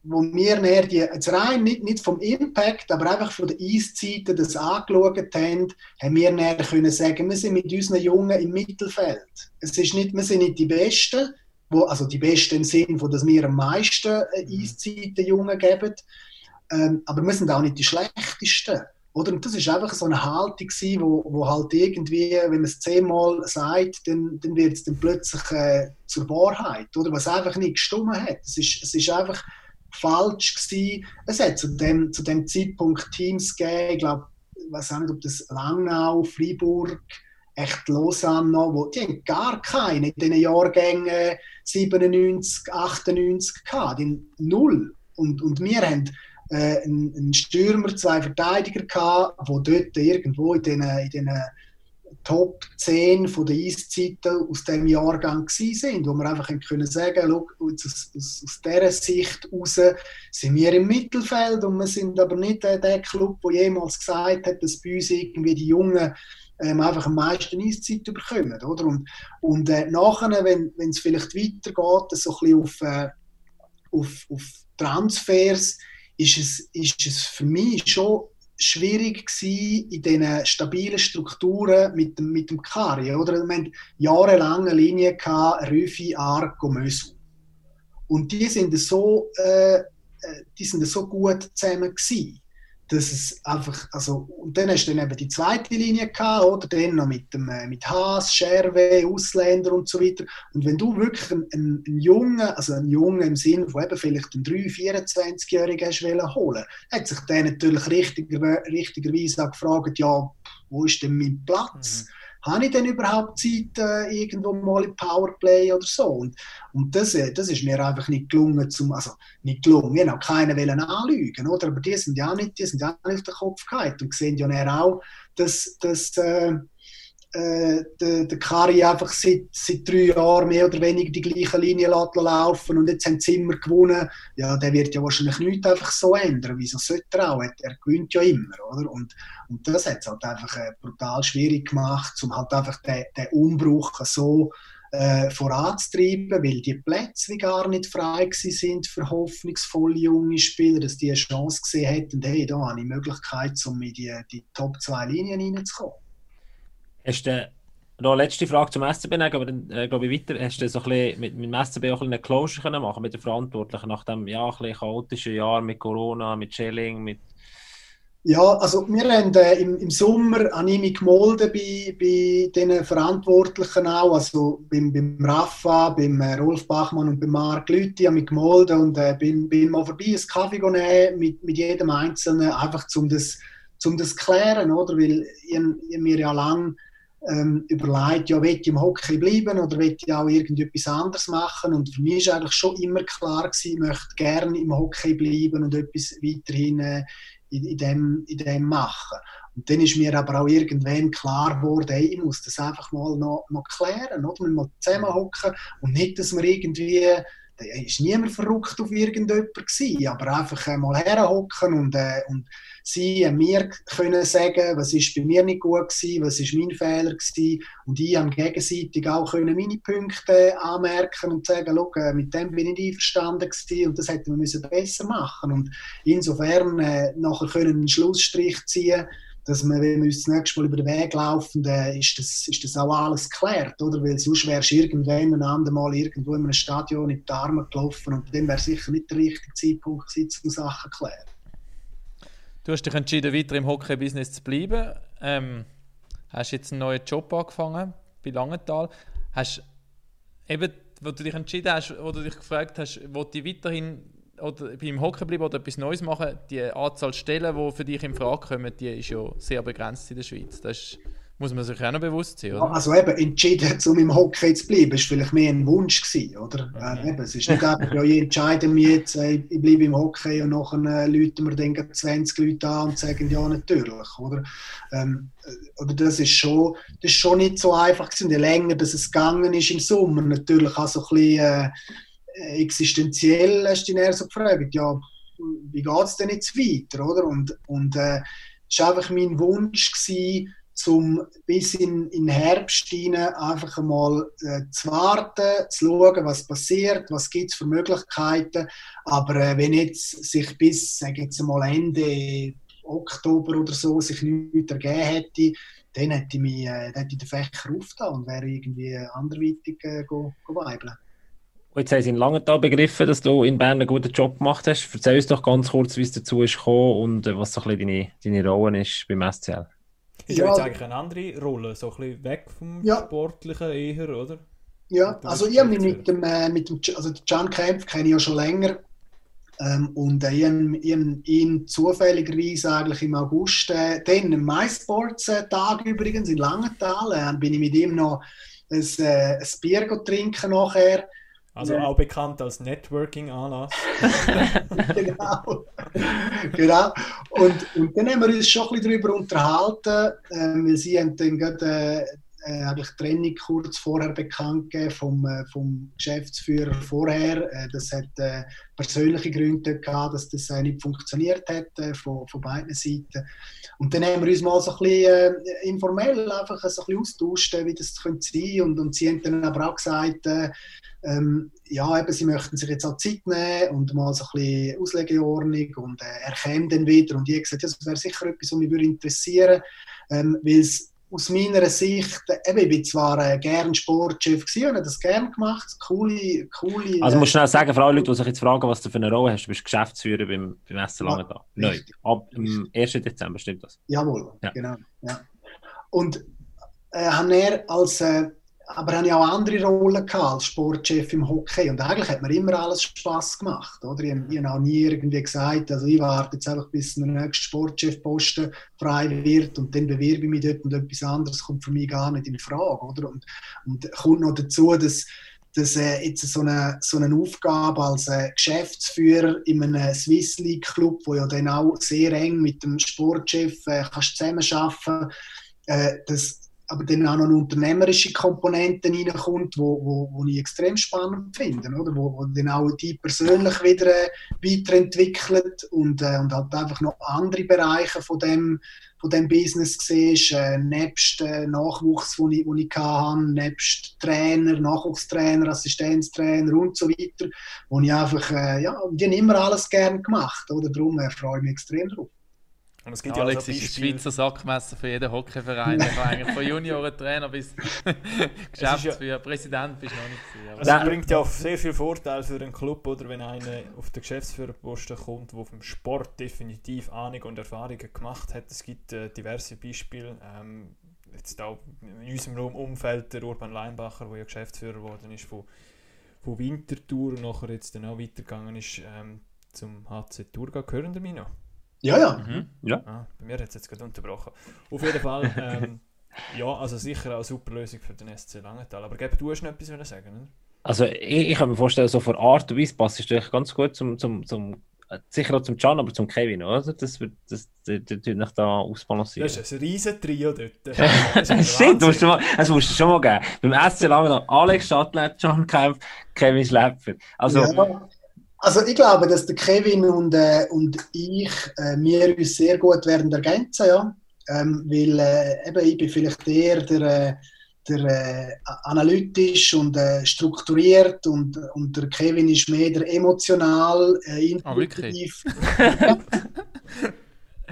wo wir näher die, jetzt rein nicht, nicht vom Impact, aber einfach von der Eiszeiten das angeschaut haben, haben wir näher können sagen, wir sind mit unseren Jungen im Mittelfeld. Es ist nicht, wir sind nicht die Besten, wo, also die Besten im Sinn, von dass wir am meisten äh, Eiszeiten Jungen geben, ähm, aber wir sind auch nicht die Schlechtesten. Oder? Und das ist einfach so eine Haltung gewesen, wo, wo halt irgendwie, wenn man es zehnmal sagt, dann, dann wird es dann plötzlich äh, zur Wahrheit, oder? Was einfach nicht gestimmt hat. Es ist, es ist einfach falsch gewesen. Es hat zu dem, zu dem Zeitpunkt Teams gegeben, ich glaube, ich weiß auch nicht, ob das Langnau, Freiburg, echt Lausanne noch, wo, die haben gar keine in diesen Jahrgängen 97, 98 gehabt, die null. Und, und wir haben äh, einen, Stürmer, zwei Verteidiger gehabt, die dort irgendwo in diesen, in diesen Top 10 von der Eiszeiten aus diesem Jahrgang sind, wo wir einfach können sagen schau, aus, aus, aus dieser Sicht heraus sind wir im Mittelfeld und wir sind aber nicht äh, der Club, der jemals gesagt hat, dass bei uns irgendwie die Jungen ähm, einfach am meisten Eiszeit bekommen. Oder? Und, und äh, nachher, wenn es vielleicht weitergeht, so ein bisschen auf, äh, auf, auf Transfers, ist es, ist es für mich schon schwierig gewesen, in diesen stabilen Strukturen mit dem, mit dem Kari. Oder? Wir hatten jahrelang eine Linie, gehabt, Rüfi, Arco, Mösu. Und die sind so, äh, äh, die sind so gut zusammen gewesen dass es einfach, also, und dann hast du dann eben die zweite Linie gehabt, oder dann noch mit, dem, äh, mit Haas, Scherwe, Ausländer und so weiter. Und wenn du wirklich einen, einen, Jungen, also einen Jungen im Sinne von eben vielleicht einen 3-, 24-Jährigen hast wollen holen, hat sich der natürlich richtiger, richtigerweise auch gefragt, ja, wo ist denn mein Platz? Mhm habe ich denn überhaupt Zeit äh, irgendwo mal im Powerplay oder so? Und, und das, äh, das ist mir einfach nicht gelungen, zum, also nicht gelungen, habe keinen wollen anlügen, oder? Aber die sind ja nicht, die sind ja nicht auf den Kopf gehalten und sehen ja auch, dass, dass äh, äh, der, der Kari einfach seit, seit drei Jahren mehr oder weniger die gleiche Linie laufen und jetzt haben sie immer gewonnen. Ja, der wird ja wahrscheinlich nichts einfach so ändern. Wieso sollte er auch? Er gewinnt ja immer, oder? Und, und das hat es halt einfach äh, brutal schwierig gemacht, um halt einfach den, den Umbruch so äh, voranzutreiben, weil die Plätze wie gar nicht frei sind für hoffnungsvolle junge Spieler, dass die eine Chance gesehen hätten, hey, da habe ich die Möglichkeit, um in die, die Top 2 Linien reinzukommen. Hast du noch eine letzte Frage zum SCB, aber dann äh, glaube ich weiter. Hast du so ein mit, mit dem SCB auch ein eine Closure können machen mit den Verantwortlichen nach dem ja, ein chaotischen Jahr mit Corona, mit Chilling, mit ja, also wir haben äh, im, im Sommer ich mich gemolden bei, bei den Verantwortlichen auch, also beim, beim Rafa, beim äh, Rolf Bachmann und beim Marc Lüthi habe mich gemolden und äh, bin, bin mal vorbei, einen Kaffee nehmen mit, mit jedem Einzelnen, einfach um das, um das zu klären, oder? Weil ich, ich mir ja lange ähm, überlegt, ja, will ich im Hockey bleiben oder will ich auch irgendetwas anderes machen? Und für mich war eigentlich schon immer klar gewesen, ich möchte gerne im Hockey bleiben und etwas weiterhin äh, in, in, dem, in dem machen. Und dann ist mir aber auch irgendwann klar geworden, hey, ich muss das einfach mal noch, noch klären, oder? Wir müssen zusammenhocken und nicht, dass wir irgendwie da ist niemand verrückt auf irgendjemanden aber einfach mal herhocken und, äh, und sie mir können sagen, was ist bei mir nicht gut gewesen, was ist mein Fehler gewesen und ich am gegenseitig auch können meine Punkte anmerken und sagen, Schau, äh, mit dem bin ich einverstanden gewesen und das hätten wir müssen besser machen und insofern äh, nachher können einen Schlussstrich ziehen dass man, wenn wir uns das nächste Mal über den Weg laufen, dann ist das, ist das auch alles geklärt, oder? Weil sonst wärst du irgendwann ein andermal irgendwo in einem Stadion in die Arme gelaufen und dann wäre sicher nicht der richtige Zeitpunkt um Sachen zu klären. Du hast dich entschieden, weiter im Hockey-Business zu bleiben. Ähm, hast jetzt einen neuen Job angefangen bei Langenthal. Hast eben, wo du dich entschieden hast, wo du dich gefragt hast, wo du weiterhin oder beim Hockey bleiben oder etwas Neues machen, die Anzahl Stellen, die für dich in Frage kommen, die ist ja sehr begrenzt in der Schweiz. Das ist muss man sich auch noch bewusst sein, oder? Also eben, entschieden, um im Hockey zu bleiben, ist vielleicht mehr ein Wunsch gewesen, oder? Okay. Äh, eben, es ist nicht einfach, ja, ich entscheide mich jetzt, äh, ich bleibe im Hockey und nachher äh, läuten wir dann 20 Leute an und sagen, ja, natürlich, oder? Ähm, äh, oder das ist schon, das ist schon nicht so einfach gewesen. Je länger dass es gegangen ist im Sommer, natürlich auch so ein bisschen äh, existenziell hast du dich eher so gefragt, ja, wie geht es denn jetzt weiter, oder? Und, und äh, es war einfach mein Wunsch gewesen, zum bis in, in Herbst hinein einfach einmal äh, zu warten, zu schauen, was passiert, was gibt es für Möglichkeiten. Aber äh, wenn jetzt sich bis, jetzt mal Ende Oktober oder so, sich nichts ergeben hätte, dann hätte ich, mich, äh, hätte ich den Fächer aufgetan und wäre irgendwie anderweitig äh, go, go weibeln. Jetzt haben sie in Langenthal begriffen, dass du in Bern einen guten Job gemacht hast. Erzähl uns doch ganz kurz, wie es dazu ist gekommen und äh, was so ein bisschen deine, deine Rolle ist beim SCL. Ist ja, jetzt eigentlich eine andere Rolle, so ein bisschen weg vom Ja. Sportlichen eher, oder? Ja, also ich habe mich mit dem, äh, mit dem also den Can Kempf kenne ich ja schon länger. Ähm, und äh, ich habe habe ihn zufälligerweise eigentlich im August, äh, dann am MySports-Tag übrigens in Langenthal, äh, bin ich mit ihm noch ein, äh, ein Bier trinken nachher. Also Ja. auch bekannt als Networking-Anlass. genau. genau. Und, und dann haben wir uns schon ein bisschen darüber unterhalten, ähm, sie haben dann gerade äh, eigentlich die Trennung kurz vorher bekannt gegeben vom, äh, vom Geschäftsführer vorher. Äh, das hat äh, persönliche Gründe gehabt, dass das nicht funktioniert hat äh, von, von beiden Seiten. Und dann haben wir uns mal so ein bisschen äh, informell einfach ein bisschen austauscht, wie das könnte sein und, und sie haben dann aber auch gesagt, äh, ähm, ja, eben, sie möchten sich jetzt auch Zeit nehmen und mal so ein bisschen Auslegeordnung und äh, er käme dann wieder. Und ich habe gesagt, ja, das wäre sicher etwas, was mich würde interessieren ähm, weil es aus meiner Sicht, äh, eben, ich bin zwar äh, gern Sportchef gewesen, und habe das gern gemacht, coole, coole... Also äh, musst du schnell sagen, für alle Leute, die sich jetzt fragen, was du für eine Rolle hast, du bist Geschäftsführer beim, beim SC Langenthal. Neu. richtig. Ab dem 1. Dezember, stimmt das? Jawohl, Ja. genau. Ja. Und äh, haben er als, äh, aber habe ich auch andere Rollen als Sportchef im Hockey. Und eigentlich hat mir immer alles Spaß gemacht. Oder? Ich, ich habe auch nie irgendwie gesagt, also ich warte jetzt einfach, bis der nächste Sportchefposten frei wird und dann bewerbe ich mich dort und etwas anderes kommt für mich gar nicht in Frage. Oder? Und, und kommt noch dazu, dass dass äh, jetzt so eine, so eine Aufgabe als äh, Geschäftsführer in einem Swiss League Club, wo ja dann auch sehr eng mit dem Sportchef äh, kannst zusammenarbeiten äh, dass aber dann auch noch eine unternehmerische Komponente reinkommt, wo, wo, wo ich extrem spannend finde, oder? Wo, wo dann auch die persönlich wieder äh, weiterentwickelt und, äh, und halt einfach noch andere Bereiche von dem, von dem Business siehst, äh, nebst äh, Nachwuchs, den ich, ich hatte, nebst Trainer, Nachwuchstrainer, Assistenztrainer und so weiter, wo ich einfach, äh, ja, die haben immer alles gern gemacht, oder? Darum äh, freue ich mich extrem drauf. Und es gibt Alex ja also ist das Beispiele, Schweizer Sackmesser für jeden Hockeyverein. Eigentlich von Juniorentrainer bis Geschäftsführer, Präsident bist du noch nicht aber- Also es bringt ja auch sehr viel Vorteil für einen Club, oder wenn einer auf den Geschäftsführerposten kommt, der vom Sport definitiv Ahnung und Erfahrungen gemacht hat. Es gibt äh, diverse Beispiele. Ähm, jetzt auch in unserem Umfeld der Urban Leinbacher, der ja Geschäftsführer geworden ist von, von Winterthur und nachher jetzt dann auch weitergegangen ist ähm, zum HC Thurgau. Hören Sie mich noch? Ja, ja. Mhm. Ja. Ah, bei mir hat es jetzt gerade unterbrochen. Auf jeden Fall, ähm, ja, also sicher auch eine super Lösung für den SC Langenthal. Aber Geb, du hast noch etwas wollen sagen, oder? Also ich, ich kann mir vorstellen, so von Art und Weise passt du eigentlich ganz gut zum, zum, zum äh, sicher auch zum Can, aber zum Kevin, oder? Das wird das, das, das, das nach da ausbalancieren. Das ist ein riesen Trio dort. Das Shit, du musst schon mal, das musst du schon mal geben. Beim SC Langenthal Alex Stadler, John Kempf, Kevin Schlepper. Also, Ja. Also ich glaube, dass der Kevin und, äh, und ich, äh, wir uns sehr gut werden ergänzen, ja. Ähm, weil äh, eben ich bin vielleicht eher der, äh, der äh, analytisch und äh, strukturiert und, und der Kevin ist mehr der emotional, äh, Ah, wirklich? intuitiv.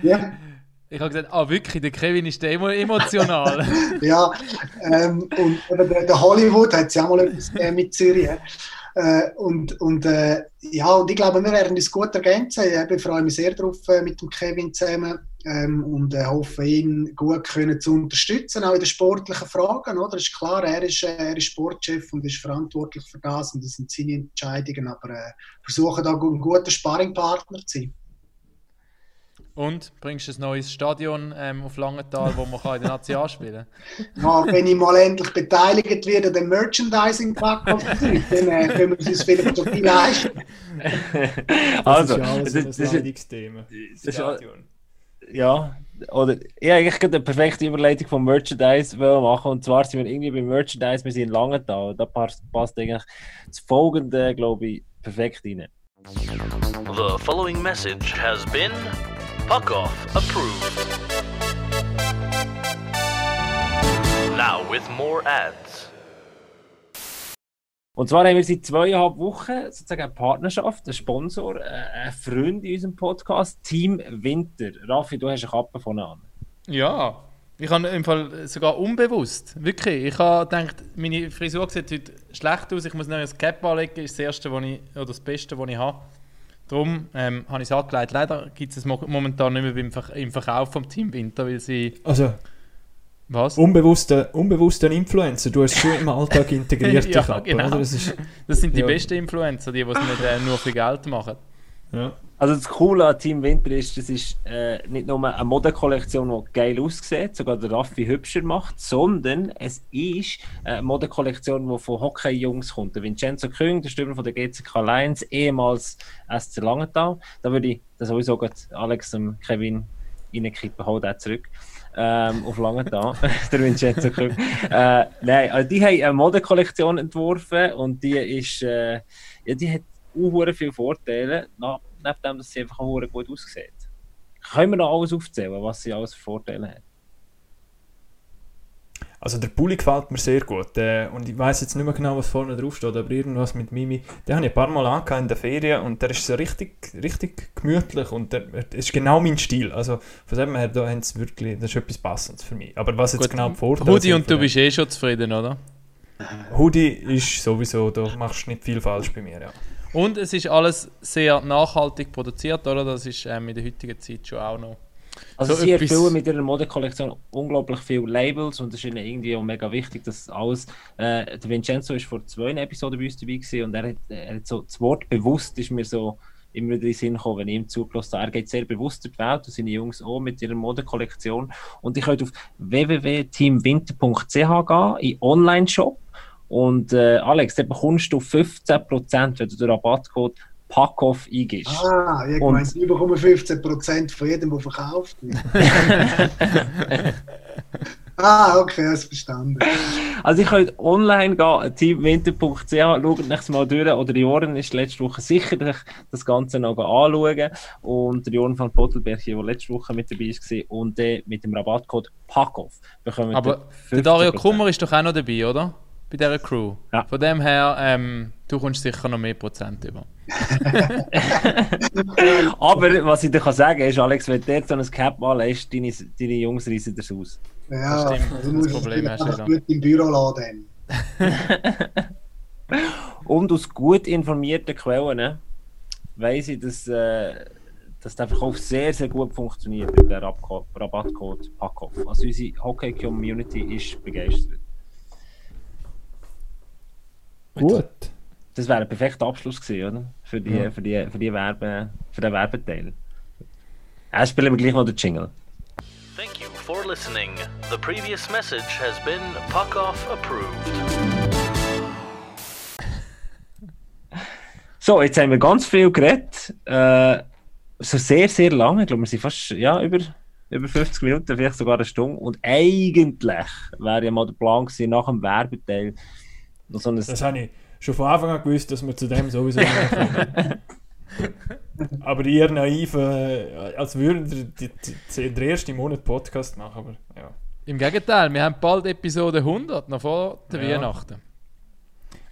ja, Ich habe gesagt, ah wirklich, der Kevin ist der emo emotional. ja. Ähm, und der, der Hollywood hat ja auch mal etwas mit Zürich. Äh, und und äh, ja, und ich glaube, wir werden uns gut ergänzen. Ich freue mich sehr darauf, äh, mit dem Kevin zusammen ähm, und äh, hoffe, ihn gut können zu unterstützen, auch in den sportlichen Fragen. Oder? Ist klar, er ist, äh, er ist Sportchef und ist verantwortlich für das und das sind seine Entscheidungen, aber äh, versuchen da ein guter Sparringpartner zu sein. Und bringst du ein neues Stadion ähm, auf Langenthal, wo man kann in der Nazi spielen Ja, wenn ich mal endlich beteiligt werde an dem Merchandising-Pack, dann äh, können wir uns vielleicht so viel leisten. also das ist ja alles das, ein das, das ist- Stadion. ja, oder ich habe eigentlich eine perfekte Überleitung vom Merchandise machen und zwar sind wir irgendwie beim Merchandise, wir sind in Langenthal, da passt, passt eigentlich das folgende, glaube ich, perfekt rein. The following message has been Puck Off approved. Now with more ads. Und zwar haben wir seit zweieinhalb Wochen sozusagen eine Partnerschaft, einen Sponsor, äh, einen Freund in unserem Podcast, Team Winter. Raffi, du hast eine Kappe von an. Ja, Ich habe im Fall sogar unbewusst, wirklich, ich habe gedacht, meine Frisur sieht heute schlecht aus, ich muss noch ein Cap anlegen, ist das erste, was ich, oder das Beste, was ich habe. Darum ähm, habe ich es angelegt. Leider gibt es es mo- momentan nicht mehr beim Ver im Verkauf vom Team Winter, weil sie... Also, Was? unbewusster, unbewusster Influencer, du hast schon im Alltag integriert, Ja, Kappe, genau. Das ist, Das sind die Ja. besten Influencer, die, die es nicht äh, nur für Geld machen. ja. Also das Coole an Team Winter ist, das ist äh, nicht nur eine Modekollektion, die geil aussieht, sogar der Raffi hübscher macht, sondern es ist eine Modekollektion, die von Hockey-Jungs kommt. Der Vincenzo Küng, der Stürmer von der GCK Lions, ehemals SC Langenthal. Da würde ich das sowieso gerade Alex und Kevin reinkippen, hol den zurück. Ähm, auf Langenthal, der Vincenzo Küng. Äh, nein, also die haben eine Modekollektion entworfen und die ist, äh, ja, die hat auch viele Vorteile, na- neben dem, dass sie einfach auch hure gut aussieht. Können wir noch alles aufzählen, was sie alles für Vorteile hat? Also der Pulli gefällt mir sehr gut. Äh, und ich weiß jetzt nicht mehr genau, was vorne drauf steht, aber irgendwas mit Mimi. Den habe ich ein paar Mal angehabt in der Ferien und der ist so richtig, richtig gemütlich und der, der ist genau mein Stil. Also von dem her, da haben sie wirklich, das ist etwas Passendes für mich. Aber was jetzt Gut, genau die Vorteile Hudi sind und du bist eh schon zufrieden, oder? Hoodie ist sowieso, da machst du nicht viel falsch bei mir, ja. Und es ist alles sehr nachhaltig produziert, oder? Das ist ähm, in der heutigen Zeit schon auch noch. Also So sie etwas- erfüllen mit ihrer Modekollektion unglaublich viele Labels und es ist ihnen irgendwie auch mega wichtig, dass alles... Äh, der Vincenzo ist vor zwei Episoden bei uns dabei gewesen und er hat, er hat so, das Wort bewusst ist mir so immer wieder in den Sinn gekommen, wenn ich ihm zugelassen habe. Er geht sehr bewusst durch die Welt und seine Jungs auch mit ihrer Modekollektion und ich könnt auf www.teamwinter.ch gehen, in Online-Shop und äh, Alex, da bekommst du 15%, wenn du den Rabattcode PACKOFF eingibst. Ah, ich Und- meine, ich bekomme 15% von jedem, der verkauft wird. ah, okay, das verstanden. Also, ich könnt online gehen, teamwinter.ch, schaut euch mal durch. Oder Joren ist letzte Woche sicherlich das Ganze noch anschauen. Und der Joren von Pottelberg, der letzte Woche mit dabei war, und äh, mit dem Rabattcode PACKOFF bekommen Aber der Dario Kummer ist doch auch noch dabei, oder? Bei dieser Crew. Ja. Von dem her, ähm, du kommst sicher noch mehr Prozent über. Aber was ich dir kann sagen ist, Alex, wenn du jetzt so ein Cap mal lässt, deine, deine Jungs reißen das aus. Ja, Das stimmt, also das Problem hast du gut im Büro laden. Und aus gut informierten Quellen ne, weiss ich, dass, äh, dass der Verkauf sehr, sehr gut funktioniert mit dem Rabattcode PACKOFF. Also unsere Hockey-Community ist begeistert. Gut. Das wäre ein perfekter Abschluss gewesen, oder? Für, die, Ja. für, die, für, die Werbe, für den Werbeteil. Ja, spielen wir gleich noch den Jingle. Thank you for listening. The previous message has been Puck Off approved. So, jetzt haben wir ganz viel geredet. Äh, so sehr, sehr lange. Ich glaube, wir sind fast ja, über, über 50 Minuten, vielleicht sogar eine Stunde. Und eigentlich wäre ja mal der Plan gewesen, nach dem Werbeteil so Das habe ich schon von Anfang an gewusst, dass wir zu dem sowieso nicht kommen. aber ihr naiv, äh, als würden wir die, die, die, den ersten Monat Podcast machen, aber ja. Im Gegenteil, wir haben bald Episode 100, noch vor der Ja. Weihnachten.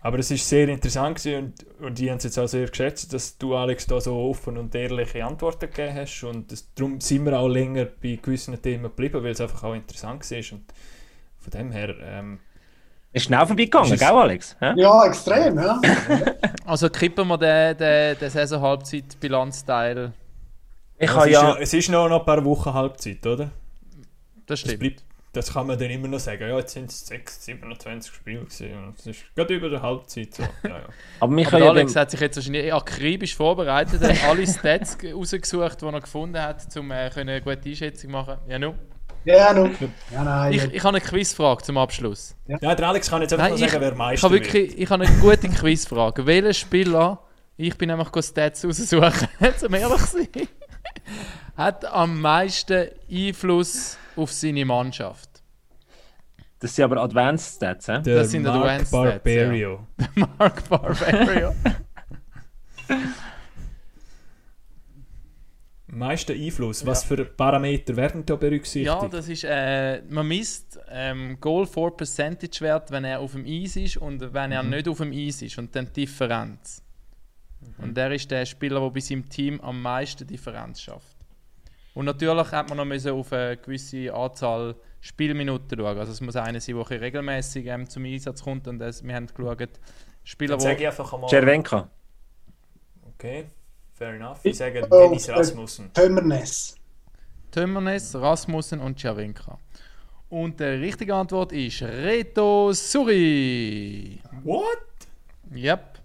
Aber es ist sehr interessant gewesen und, und die haben es jetzt auch sehr geschätzt, dass du, Alex, da so offen und ehrliche Antworten gegeben hast und das, darum sind wir auch länger bei gewissen Themen geblieben, weil es einfach auch interessant war und von dem her, ähm, ist schnell vorbeigegangen, Ist gell, es- Alex? Hä? Ja, extrem, ja. Also kippen wir den, den, den Saison-Halbzeit-Bilanzteil. Ich es, habe ist ja, noch, es ist noch, noch ein paar Wochen Halbzeit, oder? Das Das, stimmt. bleibt, das kann man dann immer noch sagen. Ja, jetzt sind es 6, 27 Spiele gewesen. und Es ist gerade über der Halbzeit so. Ja, ja. aber mich Aber ja Alex hat sich jetzt wahrscheinlich akribisch vorbereitet, hat alle Stats ge- rausgesucht, die er gefunden hat, um äh, eine gute Einschätzung zu machen. Ja, nu. Ja, no. ja nein. Ich, ich habe eine Quizfrage zum Abschluss. ja, der Alex kann jetzt einfach Nein, ich, sagen, wer ich Meister habe wirklich ich habe eine gute Quizfrage. Welcher Spieler, ich bin nämlich Stats raussuchen, zum ehrlich sein, hat am meisten Einfluss auf seine Mannschaft? das sind aber Advanced Stats, hä? Der Das sind Mark Advanced Stats, Barberio. Mark Barbario. Meisten Einfluss. Was für Parameter werden da berücksichtigt? Ja, das ist, äh, man misst ähm, Goal for Percentage Wert, wenn er auf dem Eis ist und wenn er nicht auf dem Eis ist und dann die Differenz. Und der ist der Spieler, der bei seinem Team am meisten Differenz schafft. Und natürlich hat man noch müssen auf eine gewisse Anzahl Spielminuten schauen. Also es muss einer sein, der regelmäßig ähm, zum Einsatz kommt und das, wir haben geschaut, Spieler, Dann sage ich einfach einmal. Cervenka. Okay, fair enough. Ich sage Dennis Rasmussen. Tömmernes. Tömmernes, Rasmussen und Czerwenka. Und die richtige Antwort ist Reto Suri. What? Yep.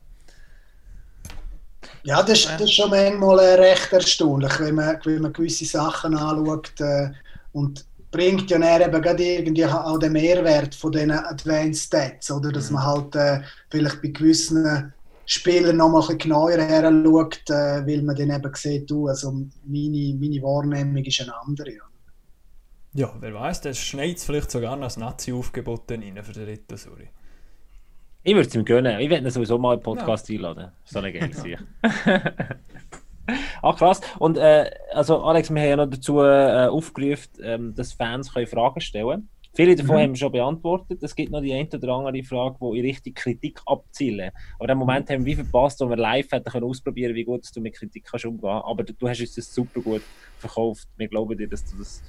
Ja, das, ist- das ist schon manchmal äh, recht erstaunlich, wenn man, wenn man gewisse Sachen anschaut äh, und bringt ja dann eben gerade irgendwie auch den Mehrwert von diesen Advanced Stats, oder? Dass man halt äh, vielleicht bei gewissen Spielern noch mal ein bisschen genauer her schaut, äh, weil man dann eben sieht, du, also meine, meine Wahrnehmung ist eine andere. Ja, wer weiß, das schneit vielleicht sogar noch als Nazi-Aufgebot rein für den Reto Suri. Ich würde es ihm gönnen. Ich werde ihn sowieso mal in den Podcast einladen. So eine geile Sache. ah, krass. Und äh, also Alex, wir haben ja noch dazu äh, aufgerufen, ähm, dass Fans können Fragen stellen können. Viele davon haben wir schon beantwortet. Es gibt noch die eine oder andere Frage, die in Richtung Kritik abzielen. Aber im Moment haben wir wie verpasst, wo wir live hätten können ausprobieren, wie gut du mit Kritik kannst umgehen. Aber du, hast uns das super gut verkauft. Wir glauben dir, dass du das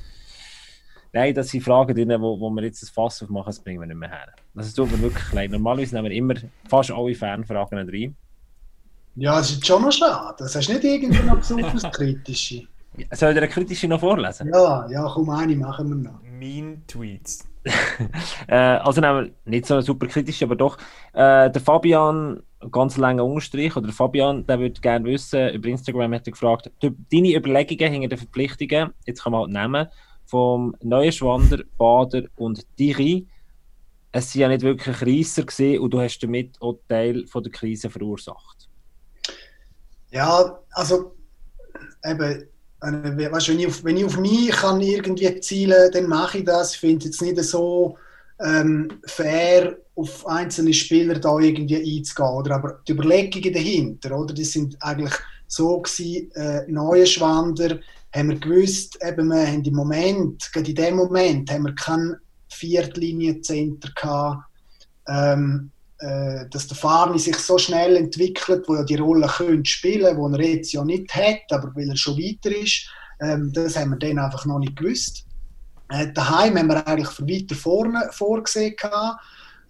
Nein, das sind Fragen drin, wo, wo wir jetzt das Fass aufmachen, das bringen wir nicht mehr her. Das tut mir wirklich leid. Normalerweise nehmen wir immer fast alle Fanfragen rein. Ja, das ist schon noch schade. Das hast nicht irgendwie noch besonders kritische. Soll ich dir eine kritische noch vorlesen? Ja, ja, komm, eine machen wir noch. Mean Tweets. Äh, also nehmen wir nicht so eine super kritische, aber doch. Äh, der Fabian, ganz langer Unterstrich, oder der Fabian, der würde gerne wissen, über Instagram hat er gefragt, deine Überlegungen hinter den Verpflichtungen, jetzt kann man halt nehmen, vom Neuenschwander, Bader und Diri. Es sind ja nicht wirklich Reisser gesehen und du hast damit auch Teil von der Krise verursacht. Ja, also eben, weißt, wenn, ich auf, wenn ich auf mich kann irgendwie zielen dann mache ich das. Ich finde es jetzt nicht so ähm, fair, auf einzelne Spieler da irgendwie einzugehen. Oder? Aber die Überlegungen dahinter, oder? die sind eigentlich so gewesen, äh, Neuenschwander, haben wir gewusst, eben, wir haben im Moment, gerade in dem Moment, haben wir keinen Viertliniencenter gehabt, ähm, äh, dass der Farni sich so schnell entwickelt, wo er die Rolle könnte spielen, wo er jetzt ja nicht hat, aber weil er schon weiter ist, ähm, das haben wir dann einfach noch nicht gewusst. Äh, daheim haben wir eigentlich für weiter vorne vorgesehen gehabt,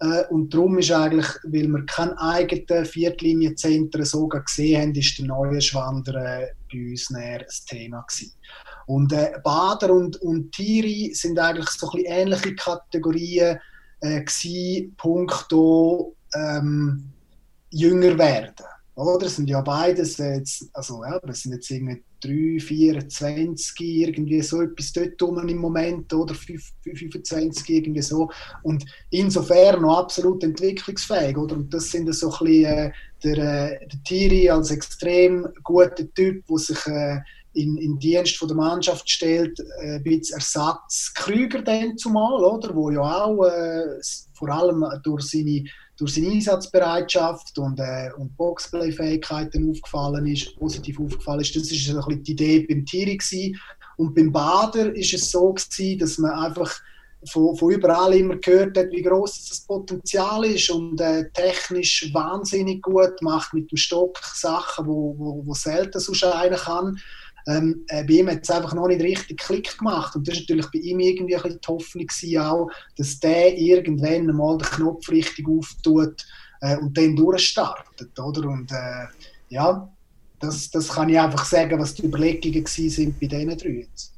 äh, und darum ist eigentlich, weil wir keinen eigenen Viertlinienzentren so gesehen haben, ist der neue Schwander äh, bei uns näher ein Thema gewesen. Und äh, Bader und, und Tiri sind eigentlich so ein ähnliche Kategorien äh, gewesen, punkto ähm, jünger werden. Oder? Das sind ja beides jetzt, also ja, das sind jetzt irgendwie 3, 24, irgendwie so etwas dort rum im Moment, oder 5, 25, irgendwie so. Und insofern noch absolut entwicklungsfähig, oder? Und das sind so ein bisschen äh, der, äh, der Thierry als extrem guter Typ, der sich äh, in, in Dienst von der Mannschaft stellt, äh, ein bisschen Ersatz Krüger zumal, oder? Wo ja auch äh, vor allem durch seine durch seine Einsatzbereitschaft und, äh, und Boxplay-Fähigkeiten aufgefallen ist, positiv aufgefallen ist. Das ist so die Idee beim Thierry gewesen. Und beim Bader ist es so gewesen, dass man einfach von, von überall immer gehört hat, wie groß das Potenzial ist und äh, technisch wahnsinnig gut macht mit dem Stock Sachen, wo, wo, wo selten sonst einer kann. Ähm, äh, bei ihm hat es einfach noch nicht richtig Klick gemacht und das ist natürlich bei ihm irgendwie ein bisschen die Hoffnung gewesen auch, dass der irgendwann mal den Knopf richtig auftut äh, und dann durchstartet, oder? Und äh, ja, das, das kann ich einfach sagen, was die Überlegungen sind bei diesen drei jetzt.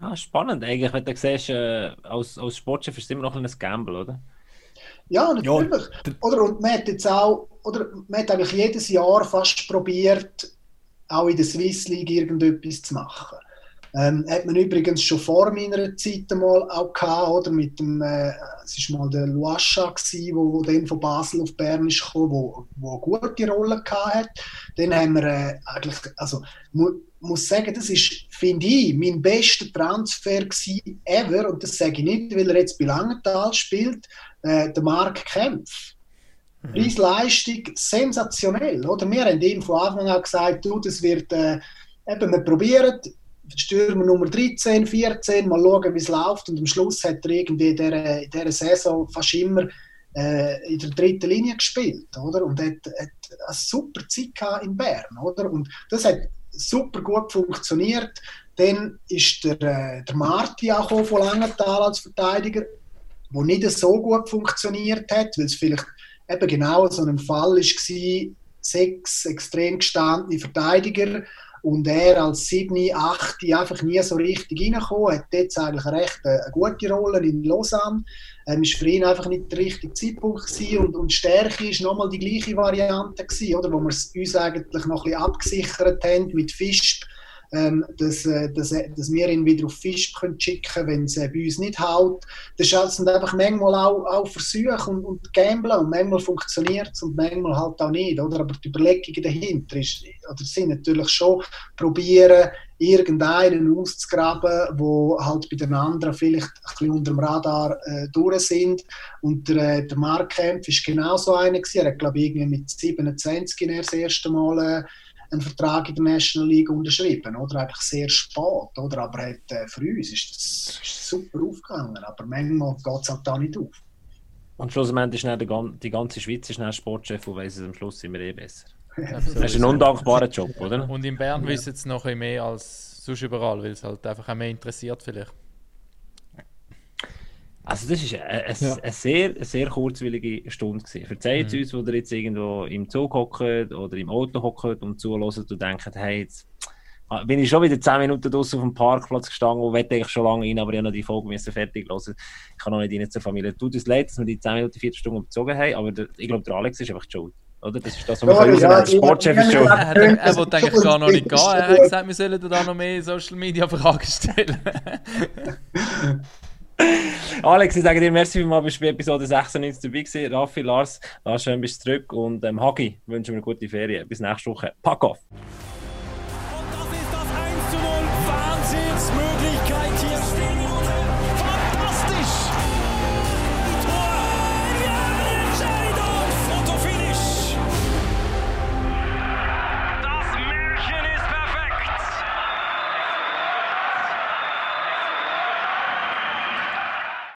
Ah, spannend eigentlich, wenn du siehst, äh, als, als Sportchef ist es immer noch ein Gamble, oder? Ja, natürlich. d- oder, und man hat jetzt auch, oder man hat eigentlich jedes Jahr fast probiert, auch in der Swiss League irgendetwas zu machen. Ähm, hat man übrigens schon vor meiner Zeit mal auch gehabt, oder mit dem, äh, es war mal der Luascha gsi, wo, wo dann von Basel auf Bern ist gekommen, wo, wo eine gute Rolle gehabt hat. Dann haben wir äh, eigentlich, also mu muss sagen, das ist, finde ich, mein bester Transfer gsi ever, und das sage ich nicht, weil er jetzt bei Langenthal spielt, äh, der Mark Kempf. Preis-Leistung sensationell. Oder? Wir haben ihm von Anfang an gesagt, du, das wird, äh, eben, wir probieren, Stürmer Nummer 13, 14, mal schauen, wie es läuft. Und am Schluss hat er irgendwie in dieser, in dieser Saison fast immer äh, in der dritten Linie gespielt. Oder? Und hat, hat eine super Zeit in Bern. Oder? Und das hat super gut funktioniert. Dann ist der, äh, der Marti auch von Langenthal als Verteidiger, der nicht so gut funktioniert hat, weil es vielleicht eben genau so ein Fall war, sechs extrem gestandene Verteidiger und er als 7, 8 einfach nie so richtig reingekommen, hat jetzt eigentlich recht eine, eine gute Rolle in Lausanne. Ähm, ist für ihn einfach nicht der richtige Zeitpunkt gewesen und, und Stärke ist nochmal die gleiche Variante gewesen, oder, wo wir es uns eigentlich noch ein bisschen abgesichert haben mit Fisch ähm, dass, äh, dass, äh, dass wir ihn wieder auf Fisch können schicken können, wenn es äh, bei uns nicht haut. Das sind einfach manchmal auch, auch Versuche und, und Gamblen und manchmal funktioniert es und manchmal halt auch nicht. Oder? Aber die Überlegungen dahinter ist, oder sind natürlich schon probieren, irgendeinen auszugraben, wo halt bei den anderen vielleicht ein bisschen unter dem Radar äh, durch sind. Und der, äh, der Mark Kempf ist genau so einer. Er hat, glaube ich, irgendwie mit 27 das erste Mal äh, einen Vertrag in der National League unterschrieben, oder? Einfach sehr spät, oder? Aber hat, äh, für uns ist das ist super aufgegangen, aber manchmal geht es halt da nicht auf. Und schlussendlich ist dann die ganze Schweiz ist Sportchef und weiss es am Schluss immer eh besser. das ist ein undankbarer Job, oder? Und in Bern ja. wissen es noch ein mehr als sonst überall, weil es halt einfach auch mehr interessiert vielleicht. Also das war eine, eine, ja. eine, sehr, eine sehr kurzwillige Stunde. Gewesen. Verzeiht mhm. uns, wo ihr jetzt irgendwo im Zug hockt oder im Auto hockt und zuhört und denkt, hey, jetzt bin ich schon wieder 10 Minuten draußen auf dem Parkplatz gestanden und wette eigentlich schon lange rein, aber ich habe noch die Folge müssen fertig hören. Ich kann noch nicht rein zur Familie. Tut uns leid, dass wir die 10 Minuten, 4 Stunden bezogen haben, aber der, ich glaube, der Alex ist einfach schuld. Oder? Das ist das, was wir ja, ja, Sportchef ist schon. Er, er wollte eigentlich gar noch nicht gehen. Er hat gesagt, wir sollen da noch mehr Social Media Fragen stellen. Alex, ich sage dir merci vielmals, bist du bei Episode 96 dabei gewesen. Raffi, Lars, Lars, schön bist du zurück und ähm, Hagi, wünschen wir gute Ferien. Bis nächste Woche. Pack off!